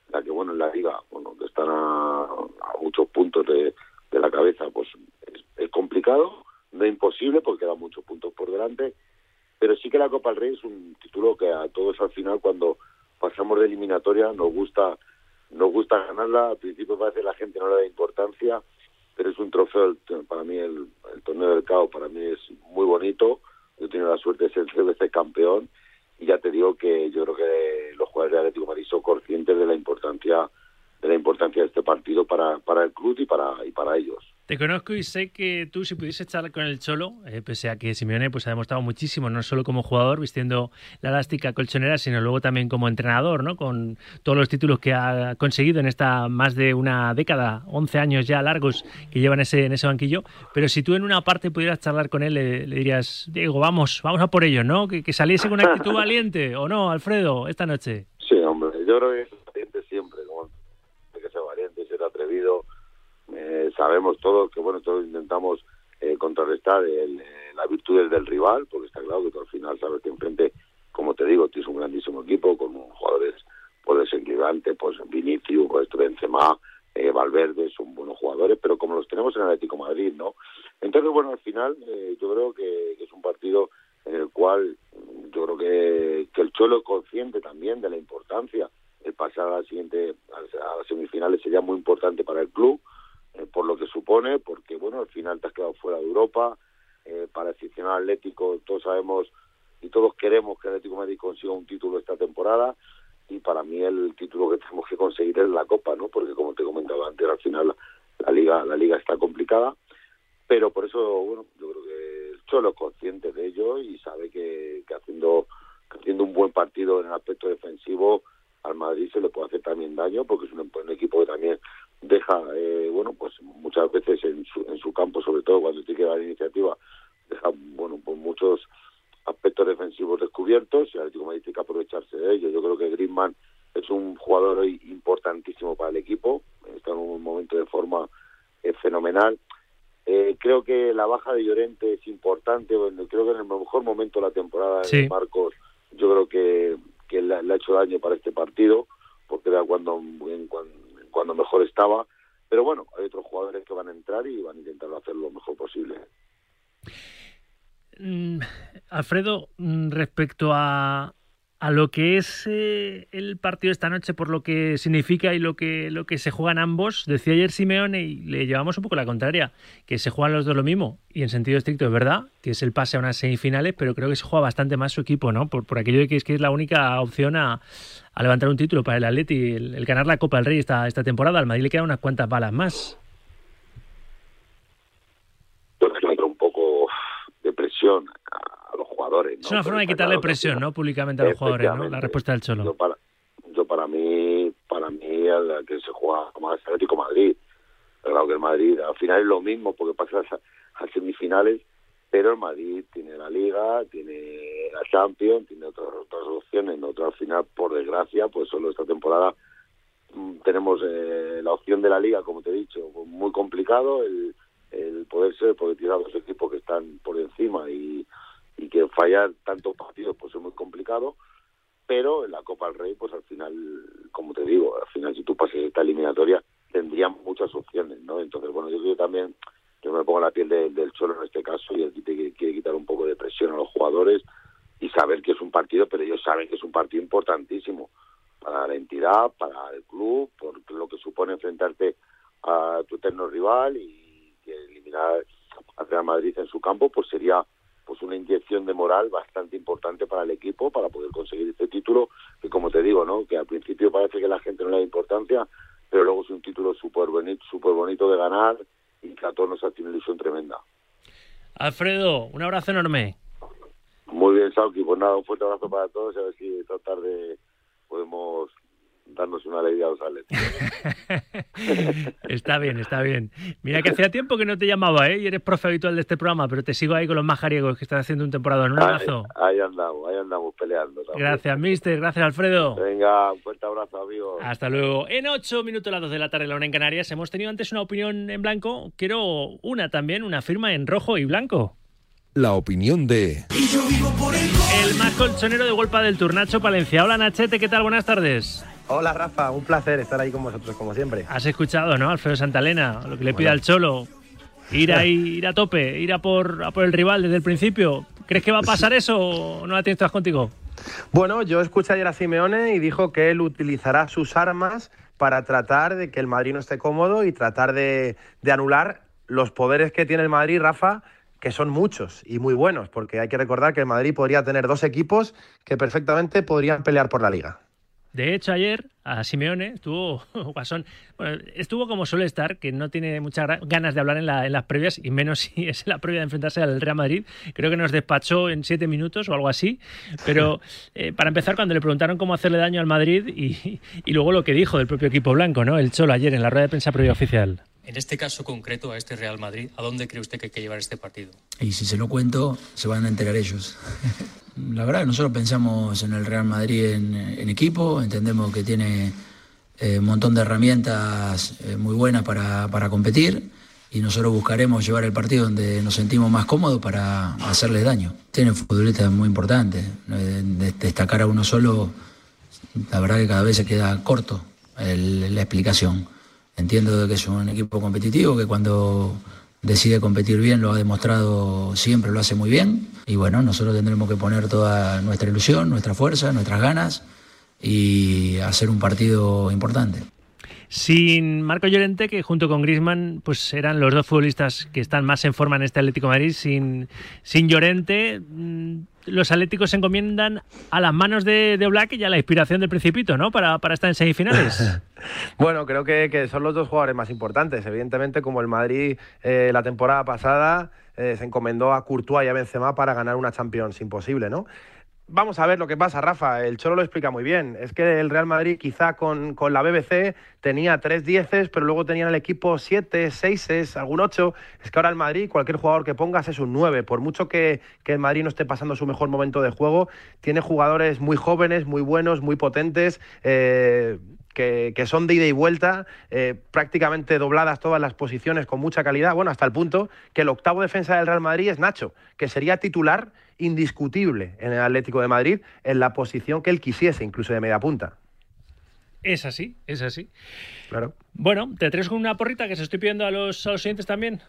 la que bueno en la liga bueno que están a, muchos puntos de, la cabeza pues es, es complicado no imposible porque quedan muchos puntos por delante pero sí que la Copa del Rey es un título que a todos al final cuando pasamos de eliminatoria nos gusta nos gusta ganarla. Al principio parece que la gente no le da importancia pero es un trofeo para mí el, torneo del CAO para mí es muy bonito. Yo he tenido la suerte de ser tres veces campeón y ya te digo que yo creo que los jugadores de Atlético Madrid son conscientes de la importancia de la importancia de este partido para, para el club y para y para ellos Te conozco y sé que tú, si pudieses charlar con el Cholo, eh, pese a que Simeone pues, ha demostrado muchísimo, no solo como jugador, vistiendo la elástica colchonera, sino luego también como entrenador, ¿no? Con todos los títulos que ha conseguido en esta más de una década, 11 años ya largos que lleva en ese, en ese banquillo. Pero si tú en una parte pudieras charlar con él, le, dirías, Diego, vamos, vamos a por ello, ¿no? Que, que saliese con una actitud valiente, ¿o no, Alfredo, esta noche? Sí, hombre, yo creo que sabemos todos que, bueno, todos intentamos eh, contrarrestar el, eh, las virtudes del rival, porque está claro que al final sabes que enfrente, como te digo, tienes un grandísimo equipo con jugadores pues desequilibrantes, pues Vinicius, pues Benzema, eh, Valverde, son buenos jugadores, pero como los tenemos en Atlético Madrid, ¿no? Entonces, bueno, al final eh, yo creo que, es un partido en el cual yo creo que, que el Cholo es consciente también de la importancia. El pasar a la siguiente, a las semifinales sería muy importante para el club, eh, por lo que supone, porque bueno, al final te has quedado fuera de Europa. Eh, para el aficionado atlético, todos sabemos y todos queremos que Atlético Madrid consiga un título esta temporada. Y para mí el título que tenemos que conseguir es la Copa, ¿no? Porque como te comentaba antes, al final la, la liga la liga está complicada. Pero por eso, bueno, yo creo que el Cholo es consciente de ello y sabe que, que haciendo que haciendo un buen partido en el aspecto defensivo al Madrid se le puede hacer también daño porque es un, un equipo que también deja, eh, bueno, pues muchas veces en su, en su campo, sobre todo cuando tiene que dar iniciativa, deja, bueno, pues muchos aspectos defensivos descubiertos y Atlético Madrid tiene que aprovecharse de ello. Yo creo que Griezmann es un jugador hoy importantísimo para el equipo, está en un momento de forma eh, fenomenal. Eh, creo que la baja de Llorente es importante, bueno, creo que en el mejor momento de la temporada Sí. de Marcos, yo creo que, que le, le ha hecho daño para este partido, porque era cuando, en, cuando, cuando mejor estaba. Pero bueno, hay otros jugadores que van a entrar y van a intentar hacer lo mejor posible. Mm, Alfredo, mm, respecto a, a lo que es eh, el partido esta noche, por lo que significa y lo que, lo que se juegan ambos, decía ayer Simeone y le llevamos un poco la contraria, que se juegan los dos lo mismo. Y en sentido estricto es verdad, que es el pase a unas semifinales, pero creo que se juega bastante más su equipo, ¿no? Por, por aquello de que es que es la única opción a, levantar un título para el Atleti, el, el ganar la Copa del Rey esta, esta temporada. Al Madrid le quedan unas cuantas balas más. Le entra un poco de presión jugadores. ¿no? Es una forma de quitarle claro presión, ¿no? Públicamente a los jugadores, ¿no? La respuesta del Cholo. Yo para, yo para mí, para mí el que se juega más Atlético de Madrid. Claro que el Madrid al final es lo mismo porque pasa a, a semifinales, pero el Madrid tiene la Liga, tiene la Champions, tiene otras otras opciones, nosotros al final, por desgracia, pues solo esta temporada mm, tenemos eh, la opción de la Liga, como te he dicho, muy complicado el, el poder ser, porque tiene a dos equipos que están por encima y, y que fallar tantos partidos pues es muy complicado pero en la Copa del Rey, pues al final, como te digo, al final si tú pasas esta eliminatoria, tendrían muchas opciones, ¿no? Entonces, bueno, yo creo también, yo me pongo la piel de- del Cholo en este caso y él quiere, quiere quitar un poco de presión a los jugadores y saber que es un partido, pero ellos saben que es un partido importantísimo para la entidad, para el club, por lo que supone enfrentarte a tu eterno rival y que eliminar al Real Madrid en su campo, pues sería pues una inyección de moral bastante importante para el equipo para poder conseguir este título que como te digo no que al principio parece que la gente no le da importancia pero luego es un título súper bonito súper bonito de ganar y que a todos nos hace una ilusión tremenda Alfredo, un abrazo enorme. muy bien Sauki pues nada un fuerte abrazo para todos y a ver si esta tarde podemos darnos una alegría a los atletas Está bien, está bien. Mira que hacía tiempo que no te llamaba, ¿eh? Y eres profe habitual de este programa, pero te sigo ahí con los majariegos que estás haciendo un temporada. Un abrazo. ahí, ahí andamos ahí andamos peleando también. Gracias, mister. Gracias, Alfredo. venga un fuerte abrazo amigos Hasta luego. En 8 minutos a las 2 de la tarde, la hora en Canarias, hemos tenido antes una opinión en blanco. Quiero una también, una firma en rojo y blanco. La opinión de... El más colchonero de Golpa del Turnacho Palencia. Hola, Nachete, ¿qué tal? Buenas tardes. Hola Rafa, un placer estar ahí con vosotros como siempre. Has escuchado, ¿no? Alfredo Santalena, lo que le pide al Cholo. Ir ahí, ir a tope, ir a por, a por el rival desde el principio. ¿Crees que va a pasar eso o no la tienes todas contigo? Bueno, yo escuché ayer a Simeone y dijo que él utilizará sus armas para tratar de que el Madrid no esté cómodo y tratar de, de anular los poderes que tiene el Madrid, Rafa, que son muchos y muy buenos, porque hay que recordar que el Madrid podría tener dos equipos que perfectamente podrían pelear por la liga. De hecho, ayer a Simeone estuvo Guasón, bueno, estuvo como suele estar, que no tiene muchas ganas de hablar en, la- en las previas, y menos si es la previa de enfrentarse al Real Madrid. Creo que nos despachó en siete minutos o algo así. Pero eh, para empezar, cuando le preguntaron cómo hacerle daño al Madrid y, y luego lo que dijo del propio equipo blanco, ¿no? El Cholo ayer en la rueda de prensa previa oficial. En este caso concreto, a este Real Madrid, ¿a dónde cree usted que hay que llevar este partido? Y si se lo cuento, se van a enterar ellos. La verdad, nosotros pensamos en el Real Madrid en, equipo, entendemos que tiene eh, un montón de herramientas eh, muy buenas para, para competir y nosotros buscaremos llevar el partido donde nos sentimos más cómodos para hacerles daño. Tienen futbolistas muy importantes, eh, de- destacar a uno solo, la verdad que cada vez se queda corto el- la explicación. Entiendo que es un equipo competitivo, que cuando decide competir bien lo ha demostrado siempre, lo hace muy bien. Y bueno, nosotros tendremos que poner toda nuestra ilusión, nuestra fuerza, nuestras ganas y hacer un partido importante. Sin Marco Llorente, que junto con Griezmann pues eran los dos futbolistas que están más en forma en este Atlético Madrid, sin, sin Llorente, mm, los Atléticos se encomiendan a las manos de, de Black y a la inspiración del Principito, ¿no? Para, para estar en semifinales. Bueno, creo que, que son los dos jugadores más importantes. Evidentemente, como el Madrid eh, la temporada pasada eh, se encomendó a Courtois y a Benzema para ganar una Champions imposible, ¿no? Vamos a ver lo que pasa, Rafa. El Cholo lo explica muy bien. Es que el Real Madrid, quizá con, con la BBC, tenía tres dieces, pero luego tenía en el equipo siete, seises, algún ocho. Es que ahora el Madrid, cualquier jugador que pongas es un nueve. Por mucho que, que el Madrid no esté pasando su mejor momento de juego, tiene jugadores muy jóvenes, muy buenos, muy potentes. eh, que, que son de ida y vuelta, eh, prácticamente dobladas todas las posiciones con mucha calidad, bueno, hasta el punto que el octavo defensa del Real Madrid es Nacho, que sería titular indiscutible en el Atlético de Madrid en la posición que él quisiese, incluso de media punta. es así, es así. Claro. Bueno, ¿te atreves con una porrita que se estoy pidiendo a los, a los siguientes también?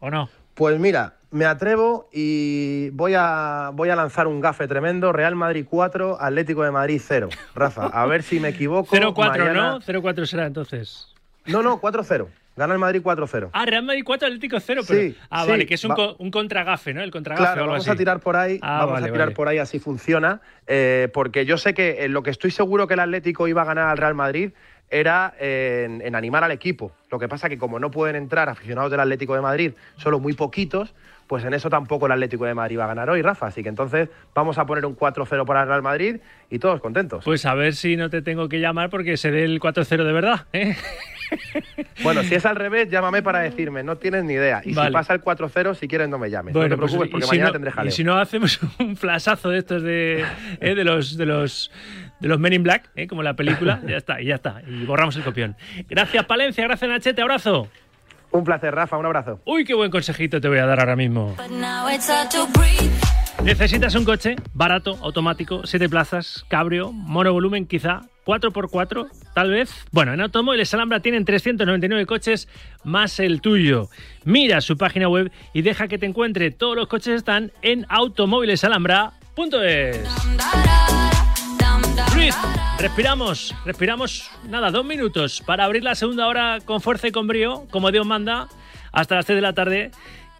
¿O no? Pues mira, me atrevo y voy a, voy a lanzar un gafe tremendo. Real Madrid 4, Atlético de Madrid 0. Rafa, a ver si me equivoco. 0-4, mañana- ¿no? 0-4 será entonces. No, no, 4-0. Gana el Madrid 4-0. Ah, Real Madrid 4, Atlético 0. Pero... Sí, ah, sí, vale, que es un, va- un contragafe, ¿no? El contragafe o Claro, algo vamos así. a tirar por ahí, Ah, vamos vale, a tirar vale. por ahí así funciona, eh, porque yo sé que en lo que estoy seguro que el Atlético iba a ganar al Real Madrid era en, en animar al equipo. Lo que pasa que como no pueden entrar aficionados del Atlético de Madrid, solo muy poquitos, pues en eso tampoco el Atlético de Madrid va a ganar hoy, Rafa. Así que entonces vamos a poner un 4-0 para el Real Madrid y todos contentos. Pues a ver si no te tengo que llamar porque se dé el 4-0 de verdad, ¿eh? Bueno, si es al revés, llámame para decirme, no tienes ni idea. Y Vale. si pasa el 4-0, si quieres no me llames. Bueno, no te pues, preocupes y porque si mañana no- tendré Y jaleo. si no hacemos un flashazo de estos de, eh, de los de los de los Men in Black, eh, como la película, ya está, y ya está. Y borramos el copión. Gracias, Palencia, gracias, Nachete, abrazo. Un placer, Rafa, un abrazo. Uy, qué buen consejito te voy a dar ahora mismo. Necesitas un coche barato, automático, 7 plazas, cabrio, monovolumen quizá, 4x4 tal vez. Bueno, en Automóviles Alhambra tienen 399 coches más el tuyo. Mira su página web y deja que te encuentre. Todos los coches están en automóvilesalhambra.es. Respiramos, respiramos, nada, dos minutos para abrir la segunda hora con fuerza y con brío, como Dios manda, hasta las 3 de la tarde.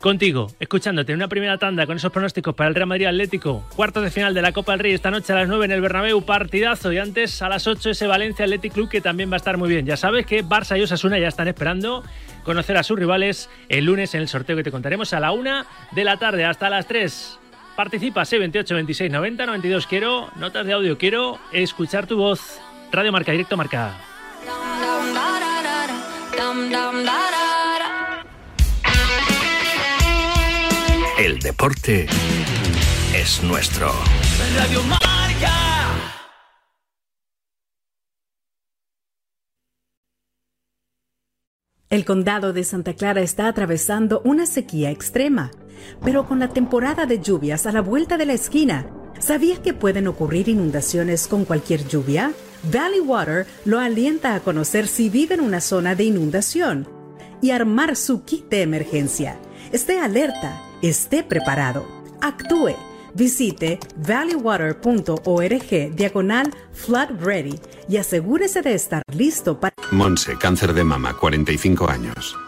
Contigo, escuchándote en una primera tanda con esos pronósticos para el Real Madrid Atlético, cuartos de final de la Copa del Rey esta noche a las 9 en el Bernabéu, partidazo y antes a las 8 ese Valencia Athletic Club que también va a estar muy bien. Ya sabes que Barça y Osasuna ya están esperando conocer a sus rivales el lunes en el sorteo que te contaremos a la 1 de la tarde hasta las 3. Participa 628 26 90 92 quiero notas de audio, quiero escuchar tu voz. Radio Marca Directo Marca. El deporte es nuestro. Radio Marca. El condado de Santa Clara está atravesando una sequía extrema, pero con la temporada de lluvias a la vuelta de la esquina, ¿sabías que pueden ocurrir inundaciones con cualquier lluvia? Valley Water lo alienta a conocer si vive en una zona de inundación y armar su kit de emergencia. Esté alerta, esté preparado, actúe. Visite valleywater.org diagonal flood ready y asegúrese de estar listo para... Monse, cáncer de mama, 45 años.